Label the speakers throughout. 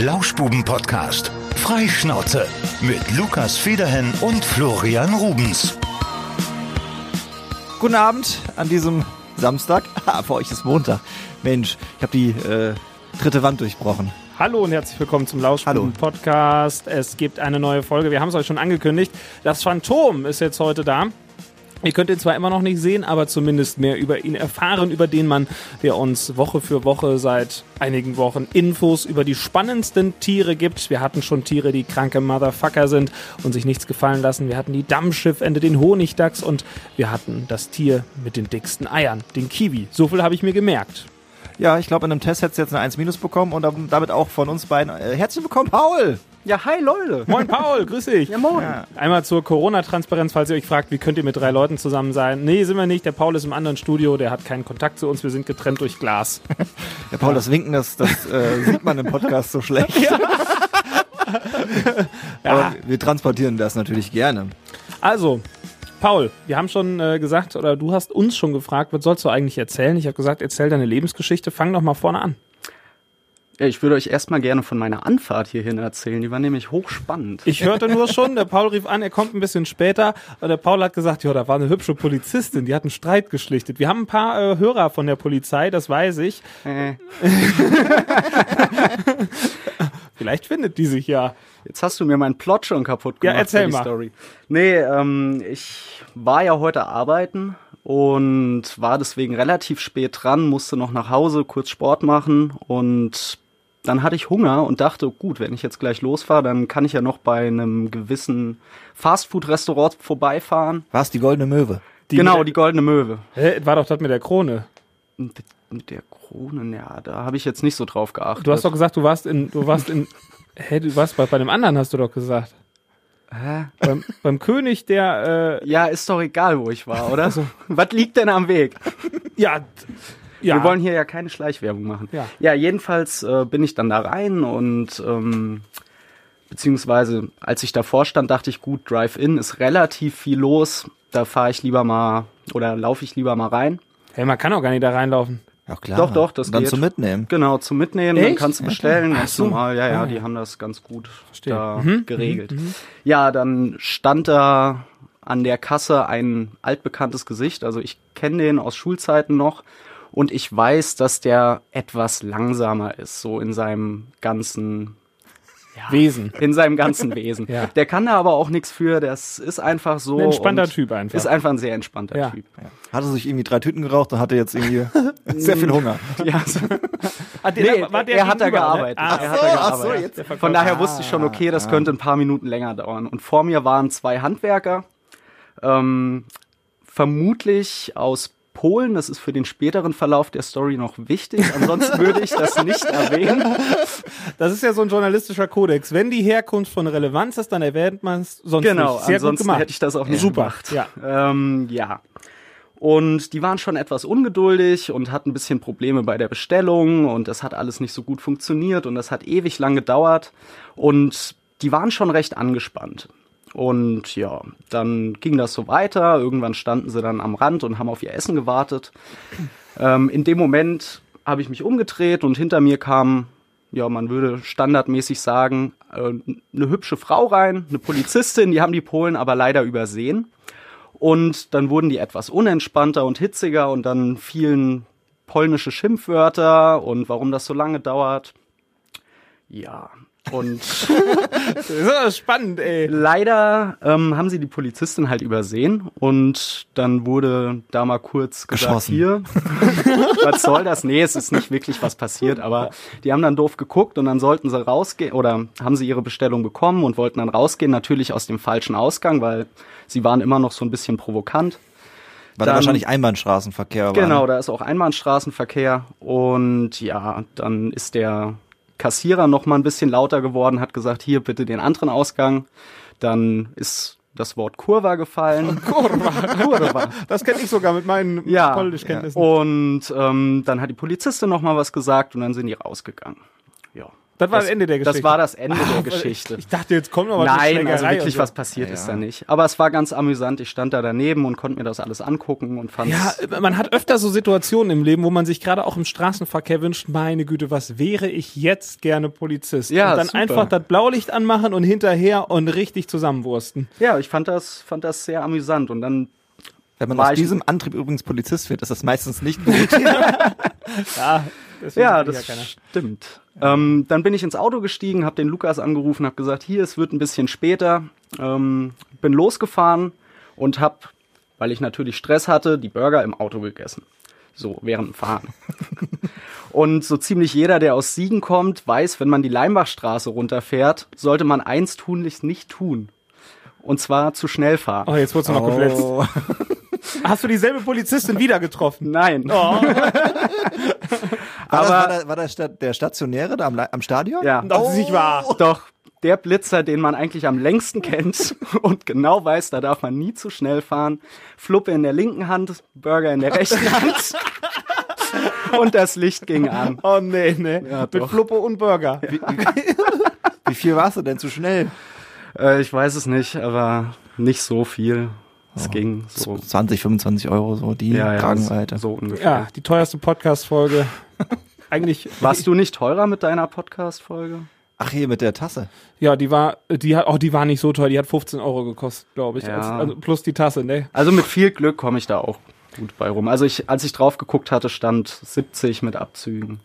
Speaker 1: Lauschbuben-Podcast. Freischnauze mit Lukas Federhen und Florian Rubens.
Speaker 2: Guten Abend an diesem Samstag. Ah, für euch ist Montag. Mensch, ich habe die äh, dritte Wand durchbrochen.
Speaker 3: Hallo und herzlich willkommen zum Lauschbuben Podcast. Es gibt eine neue Folge. Wir haben es euch schon angekündigt. Das Phantom ist jetzt heute da. Ihr könnt ihn zwar immer noch nicht sehen, aber zumindest mehr über ihn erfahren, über den Mann, der uns Woche für Woche seit einigen Wochen Infos über die spannendsten Tiere gibt. Wir hatten schon Tiere, die kranke Motherfucker sind und sich nichts gefallen lassen. Wir hatten die Dammschiffende, den Honigdachs und wir hatten das Tier mit den dicksten Eiern, den Kiwi. So viel habe ich mir gemerkt.
Speaker 2: Ja, ich glaube, in einem Test hättest du jetzt eine 1 minus bekommen und damit auch von uns beiden. Äh, herzlich willkommen, Paul!
Speaker 4: Ja, hi Leute.
Speaker 3: Moin Paul, grüß dich.
Speaker 4: Ja, moin.
Speaker 3: Ja. Einmal zur Corona-Transparenz, falls ihr euch fragt, wie könnt ihr mit drei Leuten zusammen sein? Nee, sind wir nicht. Der Paul ist im anderen Studio, der hat keinen Kontakt zu uns. Wir sind getrennt durch Glas.
Speaker 2: Ja, Paul, das Winken, das, das äh, sieht man im Podcast so schlecht. Ja. Aber wir transportieren das natürlich gerne.
Speaker 3: Also, Paul, wir haben schon äh, gesagt, oder du hast uns schon gefragt, was sollst du eigentlich erzählen? Ich habe gesagt, erzähl deine Lebensgeschichte. Fang doch mal vorne an.
Speaker 4: Ich würde euch erstmal gerne von meiner Anfahrt hierhin erzählen. Die war nämlich hochspannend.
Speaker 3: Ich hörte nur schon, der Paul rief an, er kommt ein bisschen später. Und der Paul hat gesagt, ja, da war eine hübsche Polizistin, die hat einen Streit geschlichtet. Wir haben ein paar äh, Hörer von der Polizei, das weiß ich. Äh. Vielleicht findet die sich ja.
Speaker 4: Jetzt hast du mir meinen Plot schon kaputt gemacht.
Speaker 3: Ja, erzähl mal. Story.
Speaker 4: Nee, ähm, ich war ja heute arbeiten und war deswegen relativ spät dran, musste noch nach Hause, kurz Sport machen und dann hatte ich Hunger und dachte, gut, wenn ich jetzt gleich losfahre, dann kann ich ja noch bei einem gewissen Fastfood-Restaurant vorbeifahren.
Speaker 2: War es die Goldene Möwe?
Speaker 4: Die genau, die Goldene Möwe.
Speaker 3: Hä, war doch das mit der Krone.
Speaker 4: Mit, mit der Krone, ja, da habe ich jetzt nicht so drauf geachtet.
Speaker 3: Du hast doch gesagt, du warst in, du warst in, hä, du warst bei, bei dem anderen, hast du doch gesagt. Hä? Beim, beim König der.
Speaker 4: Äh ja, ist doch egal, wo ich war, oder? Also. Was liegt denn am Weg?
Speaker 3: ja.
Speaker 4: Ja. Wir wollen hier ja keine Schleichwerbung machen.
Speaker 3: Ja,
Speaker 4: ja jedenfalls äh, bin ich dann da rein und ähm, beziehungsweise als ich davor stand, dachte ich, gut, Drive-In ist relativ viel los. Da fahre ich lieber mal oder laufe ich lieber mal rein.
Speaker 3: Hey, man kann auch gar nicht da reinlaufen.
Speaker 2: Ja, klar.
Speaker 4: Doch, doch, das
Speaker 2: Dann
Speaker 4: geht.
Speaker 2: zum Mitnehmen.
Speaker 4: Genau, zum Mitnehmen.
Speaker 3: Echt?
Speaker 4: Dann kannst du bestellen,
Speaker 3: Ach
Speaker 4: ganz
Speaker 3: so.
Speaker 4: normal. Ja, ja,
Speaker 3: Ah,
Speaker 4: die haben das ganz gut
Speaker 3: Verstehe.
Speaker 4: da
Speaker 3: Mhm,
Speaker 4: geregelt. Ja, dann stand da an der Kasse ein altbekanntes Gesicht. Also ich kenne den aus Schulzeiten noch. Und ich weiß, dass der etwas langsamer ist, so in seinem ganzen
Speaker 3: Wesen.
Speaker 4: in seinem ganzen Wesen.
Speaker 3: Ja.
Speaker 4: Der kann da aber auch nichts für. Das ist einfach so.
Speaker 3: Ein entspannter Typ einfach.
Speaker 4: Ist einfach ein sehr entspannter
Speaker 3: Ja.
Speaker 4: Typ.
Speaker 2: Hatte sich irgendwie drei Tüten geraucht und hatte jetzt irgendwie sehr viel Hunger.
Speaker 4: Ja, so.
Speaker 3: Ah, der-
Speaker 4: Nee,
Speaker 3: war der
Speaker 4: er hat da
Speaker 3: ne?
Speaker 4: gearbeitet.
Speaker 3: Ah,
Speaker 4: er hat
Speaker 2: so,
Speaker 4: da
Speaker 2: ach so,
Speaker 4: gearbeitet.
Speaker 2: Verkäufer.
Speaker 4: Von daher wusste ich schon, okay, das
Speaker 2: Ah.
Speaker 4: könnte ein paar Minuten länger dauern. Und vor mir waren zwei Handwerker, ähm, vermutlich aus Polen. Das ist für den späteren Verlauf der Story noch wichtig. Ansonsten würde ich das nicht erwähnen.
Speaker 3: Das ist ja so ein journalistischer Kodex. Wenn die Herkunft von Relevanz ist, dann erwähnt man es sonst
Speaker 4: Genau,
Speaker 3: nicht. Gut
Speaker 4: ansonsten hätte ich das auch nicht
Speaker 3: Super.
Speaker 4: gemacht.
Speaker 3: Ja.
Speaker 4: Ähm, ja. Und die waren schon etwas ungeduldig und hatten ein bisschen Probleme bei der Bestellung und das hat alles nicht so gut funktioniert und das hat ewig lang gedauert und die waren schon recht angespannt. Und ja, dann ging das so weiter. Irgendwann standen sie dann am Rand und haben auf ihr Essen gewartet. Ähm, in dem Moment habe ich mich umgedreht und hinter mir kam, ja, man würde standardmäßig sagen, äh, eine hübsche Frau rein, eine Polizistin, die haben die Polen aber leider übersehen. Und dann wurden die etwas unentspannter und hitziger und dann fielen polnische Schimpfwörter und warum das so lange dauert. Ja, und
Speaker 3: Das ist spannend, ey.
Speaker 4: leider ähm, haben sie die Polizistin halt übersehen und dann wurde da mal kurz gesagt,
Speaker 2: Geschossen.
Speaker 4: hier, was soll das? Nee, es ist nicht wirklich was passiert, aber die haben dann doof geguckt und dann sollten sie rausgehen oder haben sie ihre Bestellung bekommen und wollten dann rausgehen, natürlich aus dem falschen Ausgang, weil sie waren immer noch so ein bisschen provokant.
Speaker 2: Weil da
Speaker 4: Dann-
Speaker 2: wahrscheinlich Einbahnstraßenverkehr war.
Speaker 4: Genau, da ist auch Einbahnstraßenverkehr und ja, dann ist der Kassierer noch mal ein bisschen lauter geworden, hat gesagt, hier bitte den anderen Ausgang. Dann ist das Wort Kurva gefallen.
Speaker 3: Kurva.
Speaker 4: Kurva.
Speaker 3: Das kenne ich sogar mit meinen
Speaker 4: Ja,
Speaker 3: Polnischkenntnissen.
Speaker 4: Und ähm, dann hat die Polizistin noch mal was gesagt und dann sind die rausgegangen. Ja.
Speaker 3: Das war das, Ende der Geschichte.
Speaker 4: Das war das Ende der Geschichte.
Speaker 3: Ich, ich, dachte, jetzt kommt noch was.
Speaker 4: Nein, also wirklich
Speaker 3: so.
Speaker 4: was passiert ja, ist da nicht. Aber es war ganz amüsant. Ich stand da daneben und konnte mir das alles angucken und fand
Speaker 3: Ja, man hat öfter so Situationen im Leben, wo man sich gerade auch im Straßenverkehr wünscht, meine Güte, was wäre ich jetzt gerne Polizist?
Speaker 4: Ja,
Speaker 3: und dann
Speaker 4: super.
Speaker 3: einfach das Blaulicht anmachen und hinterher und richtig zusammenwursten.
Speaker 4: Ja, ich fand das, fand das sehr amüsant und dann
Speaker 2: wenn man aus diesem Antrieb übrigens Polizist wird, ist das meistens nicht gut.
Speaker 3: Ja, deswegen
Speaker 4: Ja, das
Speaker 3: keiner.
Speaker 4: stimmt. Ähm, dann bin ich ins Auto gestiegen, habe den Lukas angerufen, habe gesagt, hier, es wird ein bisschen später. Ähm, bin losgefahren und habe, weil ich natürlich Stress hatte, die Burger im Auto gegessen. So, während dem Fahren. und so ziemlich jeder, der aus Siegen kommt, weiß, wenn man die Leimbachstraße runterfährt, sollte man eins tunlichst nicht tun. Und zwar zu schnell fahren.
Speaker 3: Oh, jetzt wurdest du noch
Speaker 2: oh.
Speaker 3: Hast du dieselbe Polizistin wieder getroffen?
Speaker 4: Nein.
Speaker 3: Oh,
Speaker 2: War, das,
Speaker 4: Aber-
Speaker 2: war, das, war das Sta- der Stationäre da am, am Stadion?
Speaker 4: Ja.
Speaker 3: das ist nicht wahr.
Speaker 4: Doch, der Blitzer, den man eigentlich am längsten kennt und genau weiß, da darf man nie zu schnell fahren. Fluppe in der linken Hand, Burger in der rechten Hand. und das Licht ging an.
Speaker 3: Oh nee, nee.
Speaker 4: Ja,
Speaker 3: Mit
Speaker 4: doch.
Speaker 3: Fluppe und Burger.
Speaker 2: Wie viel warst du denn zu schnell?
Speaker 4: Äh, ich weiß es nicht, aber nicht so viel. Es ging so.
Speaker 2: 20, 25 Euro, so die
Speaker 4: Ja, ja,
Speaker 2: Kragenweite.
Speaker 4: so ungefähr.
Speaker 3: Ja, die teuerste Podcast-Folge. Eigentlich.
Speaker 4: Warst du nicht teurer mit deiner Podcast-Folge?
Speaker 2: Ach, hier mit der Tasse.
Speaker 3: Ja, die war, die hat, oh, die war nicht so teuer. Die hat 15 Euro gekostet, glaube ich.
Speaker 4: Ja.
Speaker 3: Als, also plus die Tasse, ne?
Speaker 4: Also mit viel Glück komme ich da auch gut bei rum. Also ich, als ich drauf geguckt hatte, stand 70 mit Abzügen.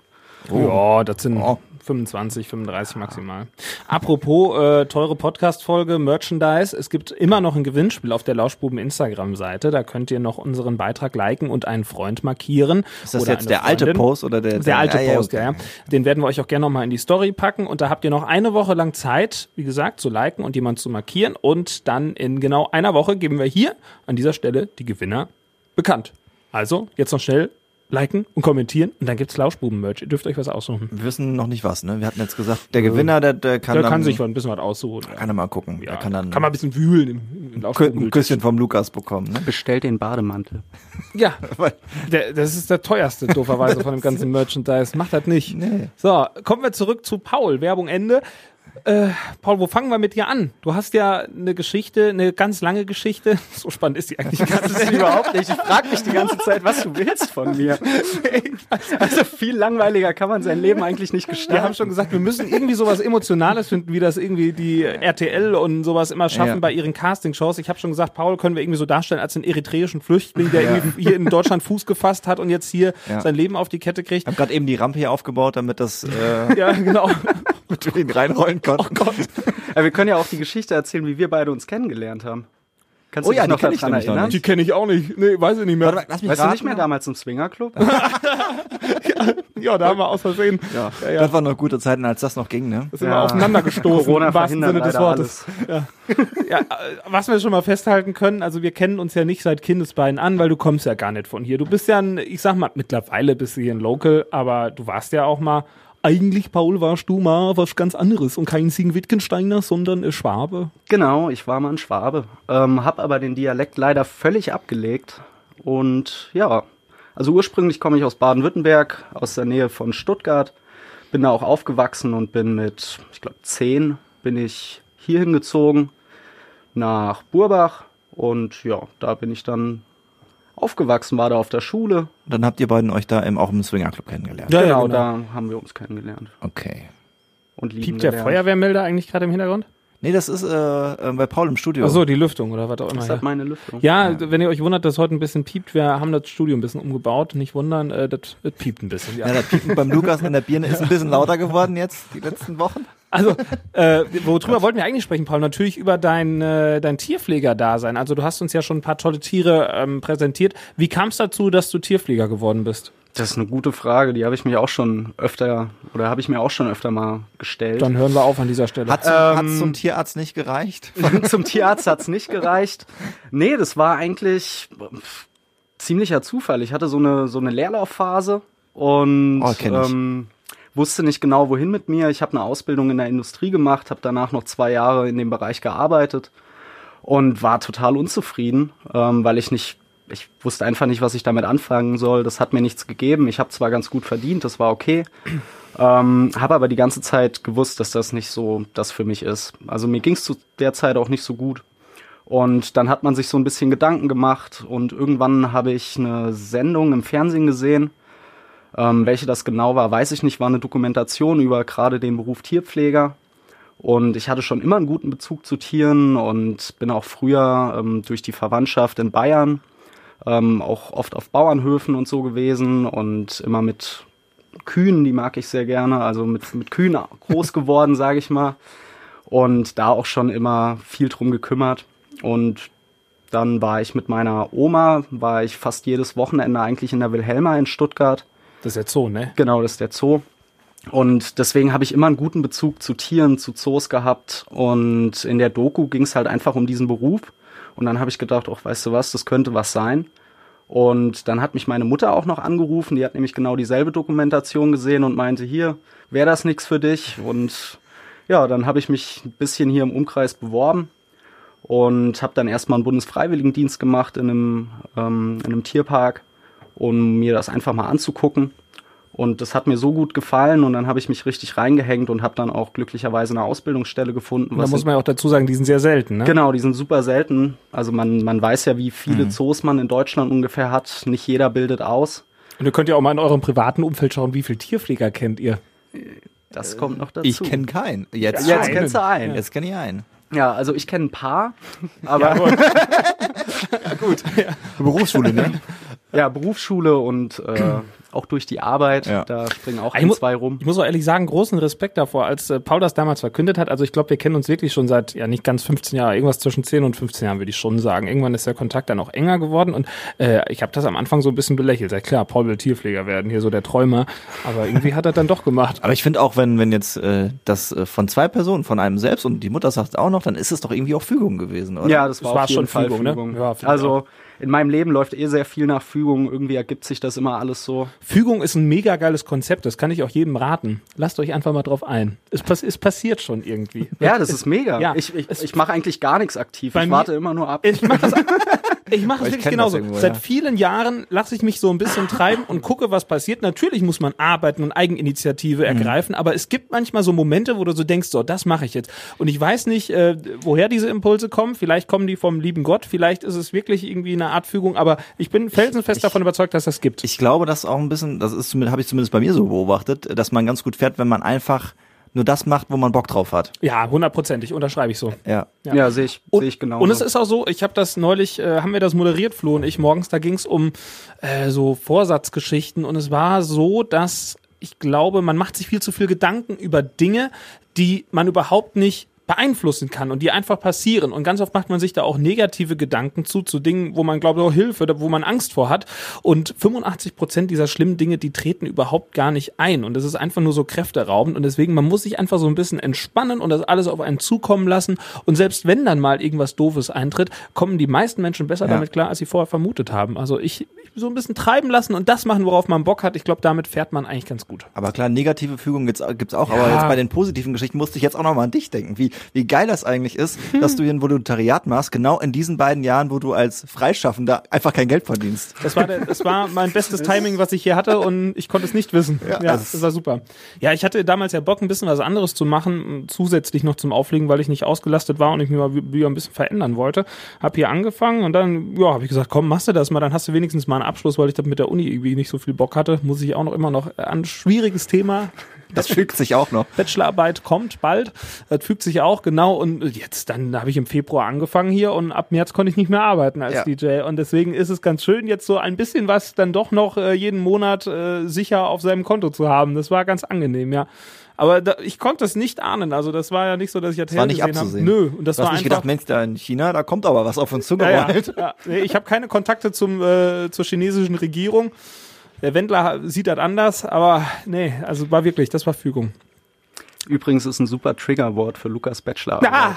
Speaker 3: Ja, das sind
Speaker 2: Oh.
Speaker 3: 25, 35 maximal. Apropos äh, teure Podcast-Folge, Merchandise. Es gibt immer noch ein Gewinnspiel auf der Lauschbuben Instagram-Seite. Da könnt ihr noch unseren Beitrag liken und einen Freund markieren.
Speaker 2: Ist das
Speaker 3: Oder
Speaker 2: jetzt der alte
Speaker 3: Freundin.
Speaker 2: Post oder der
Speaker 3: Der alte
Speaker 2: Ah, ja,
Speaker 3: Post,
Speaker 2: okay.
Speaker 3: ja, ja. Den werden wir euch auch gerne nochmal in die Story packen. Und da habt ihr noch eine Woche lang Zeit, wie gesagt, zu liken und jemand zu markieren. Und dann in genau einer Woche geben wir hier an dieser Stelle die Gewinner bekannt. Also, jetzt noch schnell liken und kommentieren und dann gibt's Lauschbuben-Merch. Ihr dürft euch was aussuchen.
Speaker 2: Wir wissen noch nicht was, ne? Wir hatten jetzt gesagt, der Gewinner, der, der kann
Speaker 3: Der
Speaker 2: dann,
Speaker 3: kann sich ein bisschen was aussuchen.
Speaker 2: kann er mal gucken.
Speaker 3: Ja,
Speaker 2: der kann dann
Speaker 3: kann man ein bisschen wühlen im, im
Speaker 2: ein
Speaker 3: Lauschbuben.
Speaker 2: Küsschen vom Lukas bekommen, ne?
Speaker 4: Bestellt den Bademantel.
Speaker 3: Ja, der, das ist der teuerste, dooferweise, von dem ganzen Merchandise. Macht das nicht.
Speaker 2: Nee.
Speaker 3: So, kommen wir zurück zu Paul. Werbung Ende. Äh, Paul, wo fangen wir mit dir an? Du hast ja eine Geschichte, eine ganz lange Geschichte. So spannend ist die eigentlich gar
Speaker 4: Das ist überhaupt nicht. Ich frage mich die ganze Zeit, was du willst von mir. Also viel langweiliger kann man sein Leben eigentlich nicht gestalten.
Speaker 3: Wir haben schon gesagt, wir müssen irgendwie sowas Emotionales finden, wie das irgendwie die RTL und sowas immer schaffen
Speaker 2: Ja.
Speaker 3: bei ihren Castingshows. Ich habe schon gesagt, Paul können wir irgendwie so darstellen als einen eritreischen Flüchtling, der irgendwie hier in Deutschland Fuß gefasst hat und jetzt hier
Speaker 2: Ja.
Speaker 3: sein Leben auf die Kette kriegt.
Speaker 2: Ich habe gerade eben die Rampe hier aufgebaut, damit das äh,
Speaker 3: Ja, genau.
Speaker 2: mit ihn reinrollen konnten.
Speaker 3: Oh Gott.
Speaker 4: Ja, wir können ja auch die Geschichte erzählen, wie wir beide uns kennengelernt haben. Kannst
Speaker 2: Oh
Speaker 4: du
Speaker 2: ja,
Speaker 4: dich noch
Speaker 2: die kenn ich
Speaker 4: daran
Speaker 2: noch
Speaker 4: erinnern?
Speaker 3: Die kenne ich auch nicht. Nee, weiß ich nicht mehr.
Speaker 2: Warte
Speaker 4: Weißt du
Speaker 2: raten.
Speaker 4: nicht mehr damals im Swingerclub?
Speaker 3: Ja, da haben wir aus Versehen.
Speaker 2: Ja,
Speaker 3: Ja, ja.
Speaker 2: das waren noch gute Zeiten, als das noch ging, ne?
Speaker 3: sind
Speaker 4: Ja.
Speaker 3: wir aufeinander gestoßen.
Speaker 4: Corona
Speaker 3: im wahrsten Sinne des Wortes. Ja, äh, was wir schon mal festhalten können, also wir kennen uns ja nicht seit Kindesbeinen an, weil du kommst ja gar nicht von hier. Du bist ja ein, ich sag mal, mittlerweile bist du hier ein Local, aber du warst ja auch mal, eigentlich, Paul, warst du mal was ganz anderes und kein Siegen-Wittgensteiner, sondern ein Schwabe.
Speaker 4: Genau, ich war mal ein Schwabe. Ähm, hab aber den Dialekt leider völlig abgelegt. Und ja, also ursprünglich komme ich aus Baden-Württemberg, aus der Nähe von Stuttgart. Bin da auch aufgewachsen und bin mit, ich glaube, zehn bin ich hier hingezogen nach Burbach. Und ja, da bin ich dann aufgewachsen, war da auf der Schule.
Speaker 2: Und dann habt ihr beiden euch da im, auch im Swingerclub kennengelernt.
Speaker 3: Ja,
Speaker 4: genau,
Speaker 3: ja, genau.
Speaker 4: da haben wir uns kennengelernt
Speaker 2: Okay.
Speaker 4: und lieben
Speaker 3: Piept der
Speaker 4: gelernt.
Speaker 3: Feuerwehrmelder eigentlich gerade im Hintergrund?
Speaker 2: Nee, das ist äh, äh, bei Paul im Studio.
Speaker 3: Ach so, die Lüftung oder was auch immer.
Speaker 4: Das
Speaker 3: Ja.
Speaker 4: hat meine Lüftung.
Speaker 3: Ja, wenn ihr euch wundert, dass heute ein bisschen piept, wir haben das Studio ein bisschen umgebaut. Nicht wundern, äh, das, das piept ein bisschen. Ja.
Speaker 2: Ja, das Piepen beim Lukas in der Birne ist ein bisschen lauter geworden jetzt, die letzten Wochen.
Speaker 3: Also, äh, worüber wollten wir eigentlich sprechen, Paul? Natürlich über dein, äh, dein Tierpfleger-Dasein. Also, du hast uns ja schon ein paar tolle Tiere ähm, präsentiert. Wie kam es dazu, dass du Tierpfleger geworden bist?
Speaker 4: Das ist eine gute Frage, die habe ich mich auch schon öfter oder habe ich mir auch schon öfter mal gestellt.
Speaker 3: Dann hören wir auf an dieser Stelle.
Speaker 2: Hat zum,
Speaker 4: Ähm,
Speaker 2: hat's zum Tierarzt nicht gereicht?
Speaker 4: Zum Tierarzt hat's nicht gereicht. Nee, das war eigentlich ziemlicher Zufall. Ich hatte so eine so eine Leerlaufphase und
Speaker 2: Oh,
Speaker 4: ähm, wusste nicht genau wohin mit mir. Ich habe eine Ausbildung in der Industrie gemacht, habe danach noch zwei Jahre in dem Bereich gearbeitet und war total unzufrieden, ähm, weil ich nicht ich wusste einfach nicht, was ich damit anfangen soll. Das hat mir nichts gegeben. Ich habe zwar ganz gut verdient, das war okay. Ähm, habe aber die ganze Zeit gewusst, dass das nicht so das für mich ist. Also mir ging es zu der Zeit auch nicht so gut. Und dann hat man sich so ein bisschen Gedanken gemacht und irgendwann habe ich eine Sendung im Fernsehen gesehen. Ähm, welche das genau war, weiß ich nicht, war eine Dokumentation über gerade den Beruf Tierpfleger. Und ich hatte schon immer einen guten Bezug zu Tieren und bin auch früher ähm, durch die Verwandtschaft in Bayern ähm, auch oft auf Bauernhöfen und so gewesen und immer mit Kühen, die mag ich sehr gerne, also mit, mit Kühen groß geworden, sage ich mal. Und da auch schon immer viel drum gekümmert. Und dann war ich mit meiner Oma, war ich fast jedes Wochenende eigentlich in der Wilhelma in Stuttgart.
Speaker 3: Das ist der Zoo, ne?
Speaker 4: Genau, das ist der Zoo. Und deswegen habe ich immer einen guten Bezug zu Tieren, zu Zoos gehabt. Und in der Doku ging es halt einfach um diesen Beruf. Und dann habe ich gedacht, ach, weißt du was, das könnte was sein. Und dann hat mich meine Mutter auch noch angerufen, die hat nämlich genau dieselbe Dokumentation gesehen und meinte, hier, wäre das nichts für dich? Und ja, dann habe ich mich ein bisschen hier im Umkreis beworben und habe dann erstmal einen Bundesfreiwilligendienst gemacht in einem, ähm, in einem Tierpark, um mir das einfach mal anzugucken. Und das hat mir so gut gefallen und dann habe ich mich richtig reingehängt und habe dann auch glücklicherweise eine Ausbildungsstelle gefunden.
Speaker 3: da muss man ja auch dazu sagen, die sind sehr selten, ne?
Speaker 4: Genau, die sind super selten. Also man, man weiß ja, wie viele mhm. Zoos man in Deutschland ungefähr hat. Nicht jeder bildet aus.
Speaker 3: Und ihr könnt ja auch mal in eurem privaten Umfeld schauen, wie viele Tierpfleger kennt ihr?
Speaker 4: Das kommt noch dazu.
Speaker 2: Ich kenne keinen. Jetzt,
Speaker 4: ja, jetzt kennst du einen.
Speaker 2: Jetzt kenne ich einen.
Speaker 4: Ja, also ich kenne ein paar, aber
Speaker 2: ja, gut. Ja. Berufsschule, ne?
Speaker 4: Ja, Berufsschule und äh, auch durch die Arbeit. Ja. Da springen auch ein, zwei rum.
Speaker 3: Ich muss auch ehrlich sagen, großen Respekt davor, als äh, Paul das damals verkündet hat. Also ich glaube, wir kennen uns wirklich schon seit, ja nicht ganz 15 Jahren, irgendwas zwischen 10 und 15 Jahren würde ich schon sagen. Irgendwann ist der Kontakt dann auch enger geworden und äh, ich habe das am Anfang so ein bisschen belächelt. Ja klar, Paul will Tierpfleger werden, hier so der Träumer. Aber irgendwie hat er dann doch gemacht.
Speaker 2: Aber ich finde auch, wenn, wenn jetzt äh, das äh, von zwei Personen, von einem selbst und die Mutter sagt auch noch, dann ist es doch irgendwie auch Fügung gewesen, oder?
Speaker 4: Ja, das war, das war schon Fall Fügung. Ne? Fügung. Ne? Ja, also in meinem Leben läuft eh sehr viel nach Fügung. Irgendwie ergibt sich das immer alles so.
Speaker 3: Fügung ist ein mega geiles Konzept. Das kann ich auch jedem raten. Lasst euch einfach mal drauf ein. Es, pass es passiert schon irgendwie.
Speaker 4: Ja, das ist mega. Ja, ich ich, ich mache eigentlich gar nichts aktiv. Ich warte immer nur ab. Ich mache das,
Speaker 3: ich mach das wirklich genauso. Irgendwo, Seit ja. vielen Jahren lasse ich mich so ein bisschen treiben und gucke, was passiert. Natürlich muss man arbeiten und Eigeninitiative mhm. ergreifen, aber es gibt manchmal so Momente, wo du so denkst, so, das mache ich jetzt. Und ich weiß nicht, äh, woher diese Impulse kommen. Vielleicht kommen die vom lieben Gott. Vielleicht ist es wirklich irgendwie eine Art Fügung, aber ich bin felsenfest ich, davon überzeugt, dass das gibt.
Speaker 2: Ich glaube, das auch ein bisschen, das ist habe ich zumindest bei mir so beobachtet, dass man ganz gut fährt, wenn man einfach nur das macht, wo man Bock drauf hat.
Speaker 3: Ja, hundertprozentig, unterschreibe ich so.
Speaker 4: Ja, ja, ja sehe ich, seh ich genau.
Speaker 3: Und es ist auch so, ich habe das neulich, äh, haben wir das moderiert, Flo und ich, morgens, da ging es um äh, so Vorsatzgeschichten und es war so, dass ich glaube, man macht sich viel zu viel Gedanken über Dinge, die man überhaupt nicht beeinflussen kann und die einfach passieren. Und ganz oft macht man sich da auch negative Gedanken zu, zu Dingen, wo man glaubt, oh Hilfe, wo man Angst vor hat. Und 85 Prozent dieser schlimmen Dinge, die treten überhaupt gar nicht ein. Und das ist einfach nur so kräfteraubend. Und deswegen, man muss sich einfach so ein bisschen entspannen und das alles auf einen zukommen lassen. Und selbst wenn dann mal irgendwas Doofes eintritt, kommen die meisten Menschen besser ja. damit klar, als sie vorher vermutet haben. Also ich, ich so ein bisschen treiben lassen und das machen, worauf man Bock hat. Ich glaube, damit fährt man eigentlich ganz gut.
Speaker 2: Aber klar, negative Fügung gibt's, gibt's auch. Ja. Aber jetzt bei den positiven Geschichten musste ich jetzt auch nochmal an dich denken. Wie, wie geil das eigentlich ist, hm. dass du hier ein Volontariat machst, genau in diesen beiden Jahren, wo du als Freischaffender einfach kein Geld verdienst.
Speaker 3: Das war, der, das war mein bestes Timing, was ich hier hatte und ich konnte es nicht wissen. Ja, ja das war super. Ja, ich hatte damals ja Bock, ein bisschen was anderes zu machen, zusätzlich noch zum Auflegen, weil ich nicht ausgelastet war und ich mich mal wieder ein bisschen verändern wollte. Hab hier angefangen und dann, ja, habe ich gesagt, komm, machst du das mal, dann hast du wenigstens mal einen Abschluss, weil ich da mit der Uni irgendwie nicht so viel Bock hatte. Muss ich auch noch immer noch ein schwieriges Thema
Speaker 2: das fügt sich auch noch.
Speaker 3: Bachelorarbeit kommt bald. Das fügt sich auch, genau. Und jetzt, dann habe ich im Februar angefangen hier und ab März konnte ich nicht mehr arbeiten als ja. DJ. Und deswegen ist es ganz schön, jetzt so ein bisschen was dann doch noch äh, jeden Monat äh, sicher auf seinem Konto zu haben. Das war ganz angenehm, ja. Aber da, ich konnte es nicht ahnen. Also das war ja nicht so, dass ich
Speaker 2: das war nicht abzusehen.
Speaker 3: Nö. Und das
Speaker 2: du
Speaker 3: war
Speaker 2: hast nicht gedacht, Mensch, da in China, da kommt aber was auf uns zugerollt.
Speaker 3: Ja, ja, ja. Ich habe keine Kontakte zum, äh, zur chinesischen Regierung. Der Wendler sieht das anders, aber nee, also war wirklich, das war Fügung.
Speaker 4: Übrigens ist ein super Triggerwort für Lukas Bachelor.
Speaker 3: Ah!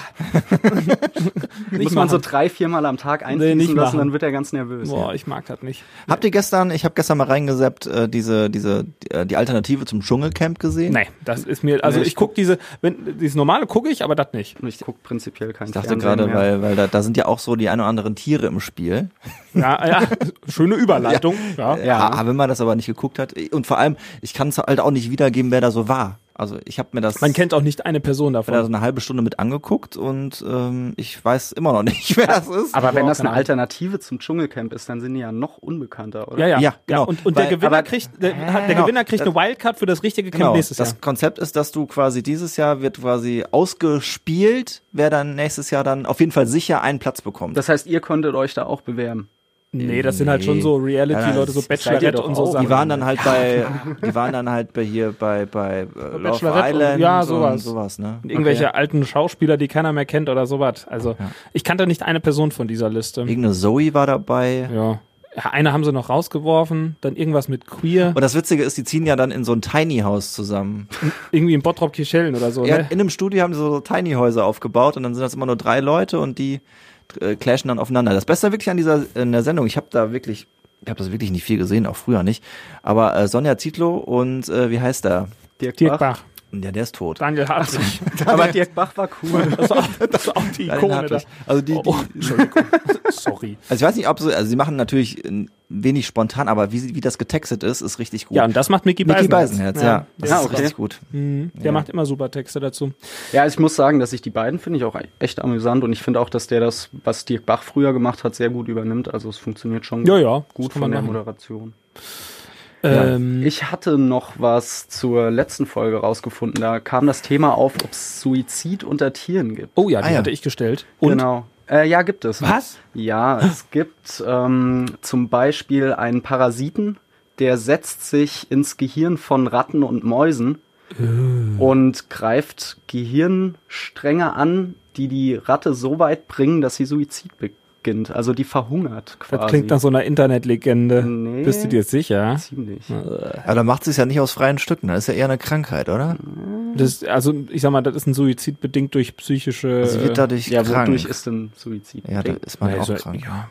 Speaker 4: Muss man so drei, viermal am Tag einfließen
Speaker 3: Nee, nicht
Speaker 4: lassen,
Speaker 3: machen.
Speaker 4: dann wird er ganz nervös.
Speaker 3: Boah, ich mag das nicht.
Speaker 2: Habt ihr gestern, ich habe gestern mal reingesappt, äh, diese, diese, die, äh, die Alternative zum Dschungelcamp gesehen?
Speaker 3: Nee, das ist mir, also
Speaker 4: Nee,
Speaker 3: ich
Speaker 4: ich
Speaker 3: guck diese, wenn, dieses normale gucke ich, aber das nicht.
Speaker 4: Ich gucke prinzipiell kein
Speaker 2: Ich dachte gerade, weil, weil da, da sind ja auch so die ein oder anderen Tiere im Spiel.
Speaker 3: Ja, ja, schöne Überleitung. Ja.
Speaker 2: Ja. Ah, wenn man das aber nicht geguckt hat. Und vor allem, ich kann es halt auch nicht wiedergeben, wer da so war. Also ich habe mir das
Speaker 3: Man kennt auch nicht eine Person
Speaker 2: mir da so
Speaker 3: davon.
Speaker 2: eine halbe Stunde mit angeguckt und ähm, ich weiß immer noch nicht, wer das ist.
Speaker 4: Aber wenn das eine. Alternative zum Dschungelcamp ist, dann sind die ja noch unbekannter, oder?
Speaker 3: Ja, ja,
Speaker 2: Ja, genau.
Speaker 3: Und, und der
Speaker 2: Weil-
Speaker 3: Gewinner
Speaker 4: aber-
Speaker 3: kriegt, der, hat- der
Speaker 2: Genau.
Speaker 3: Gewinner kriegt eine Wildcard für das richtige Camp
Speaker 2: Genau,
Speaker 3: nächstes
Speaker 2: das
Speaker 3: Jahr.
Speaker 2: Konzept ist, dass du quasi dieses Jahr wird quasi ausgespielt, wer dann nächstes Jahr dann auf jeden Fall sicher einen Platz bekommt.
Speaker 4: Das heißt, ihr könntet euch da auch bewerben.
Speaker 3: Nee, das sind halt schon so Reality-Leute, so Bachelorette und so. Sachen.
Speaker 2: die waren dann halt bei, die waren dann halt bei hier bei bei äh, Love
Speaker 3: Bachelorette und-
Speaker 2: Island
Speaker 3: ja,
Speaker 2: und
Speaker 3: sowas.
Speaker 2: sowas ne?
Speaker 3: Irgendwelche alten Schauspieler, die keiner mehr kennt oder sowas. Also ich kannte nicht eine Person von dieser Liste.
Speaker 2: Irgendeine Zoe war dabei.
Speaker 3: Ja. ja. Eine haben sie noch rausgeworfen, dann irgendwas mit Queer,
Speaker 2: Und das Witzige ist, die ziehen ja dann in so ein Tiny House zusammen.
Speaker 3: irgendwie in Bottrop Kirchhellen oder so.
Speaker 2: Ja,
Speaker 3: ne?
Speaker 2: in einem Studio haben sie so Tiny Häuser aufgebaut und dann sind das immer nur drei Leute und die äh, clashen dann aufeinander. Das Beste wirklich an dieser in der Sendung, ich habe da wirklich, ich habe das wirklich nicht viel gesehen, auch früher nicht. Aber äh, Sonja Zietlow und äh, wie heißt der?
Speaker 4: Dirk,
Speaker 3: Dirk Bach,
Speaker 2: Ja, der ist tot.
Speaker 3: Daniel Hartwig.
Speaker 4: Aber Dirk Bach war cool.
Speaker 3: Das war, das war auch die
Speaker 2: Daniel
Speaker 3: Ikone da.
Speaker 2: Hartwig. Also die, die
Speaker 3: Oh, Entschuldigung. Sorry.
Speaker 2: also ich weiß nicht, ob sie, also sie machen natürlich wenig spontan, aber wie, wie das getextet ist, ist richtig gut.
Speaker 3: Ja, und das macht Mickey
Speaker 2: Mickey
Speaker 3: Beisenherz.
Speaker 2: Beisenherz, ja. Das
Speaker 4: Ja,
Speaker 2: ist
Speaker 4: okay.
Speaker 2: richtig gut.
Speaker 3: Mhm. Der
Speaker 2: Ja.
Speaker 3: macht immer super Texte dazu.
Speaker 4: Ja, ich muss sagen, dass ich die beiden finde ich auch echt amüsant und ich finde auch, dass der das, was Dirk Bach früher gemacht hat, sehr gut übernimmt. Also es funktioniert schon
Speaker 3: Ja, ja.
Speaker 4: gut von der
Speaker 3: machen.
Speaker 4: Moderation.
Speaker 3: Ähm,
Speaker 4: Ich hatte noch was zur letzten Folge rausgefunden. Da kam das Thema auf, ob es Suizid unter Tieren gibt.
Speaker 3: oh ja, die
Speaker 2: Ah, ja.
Speaker 3: hatte ich gestellt. Und?
Speaker 4: Genau. Äh, ja, gibt es.
Speaker 3: Was?
Speaker 4: Ja, es gibt ähm, zum Beispiel einen Parasiten, der setzt sich ins Gehirn von Ratten und Mäusen und greift Gehirnstränge an, die die Ratte so weit bringen, dass sie Suizid beginnt. Also die verhungert quasi.
Speaker 3: Das klingt nach so einer Internetlegende.
Speaker 4: Nee.
Speaker 3: Bist du dir sicher?
Speaker 4: Ziemlich.
Speaker 2: Aber da macht sie es ja nicht aus freien Stücken, das ist ja eher eine Krankheit, oder?
Speaker 3: Das, also ich sag mal, das ist ein Suizid bedingt durch psychische.
Speaker 2: Sie wird dadurch
Speaker 4: Ja,
Speaker 2: krank.
Speaker 4: wodurch ist denn Suizid?
Speaker 2: ja, da ist man ja auch
Speaker 3: also,
Speaker 2: krank.
Speaker 3: ja,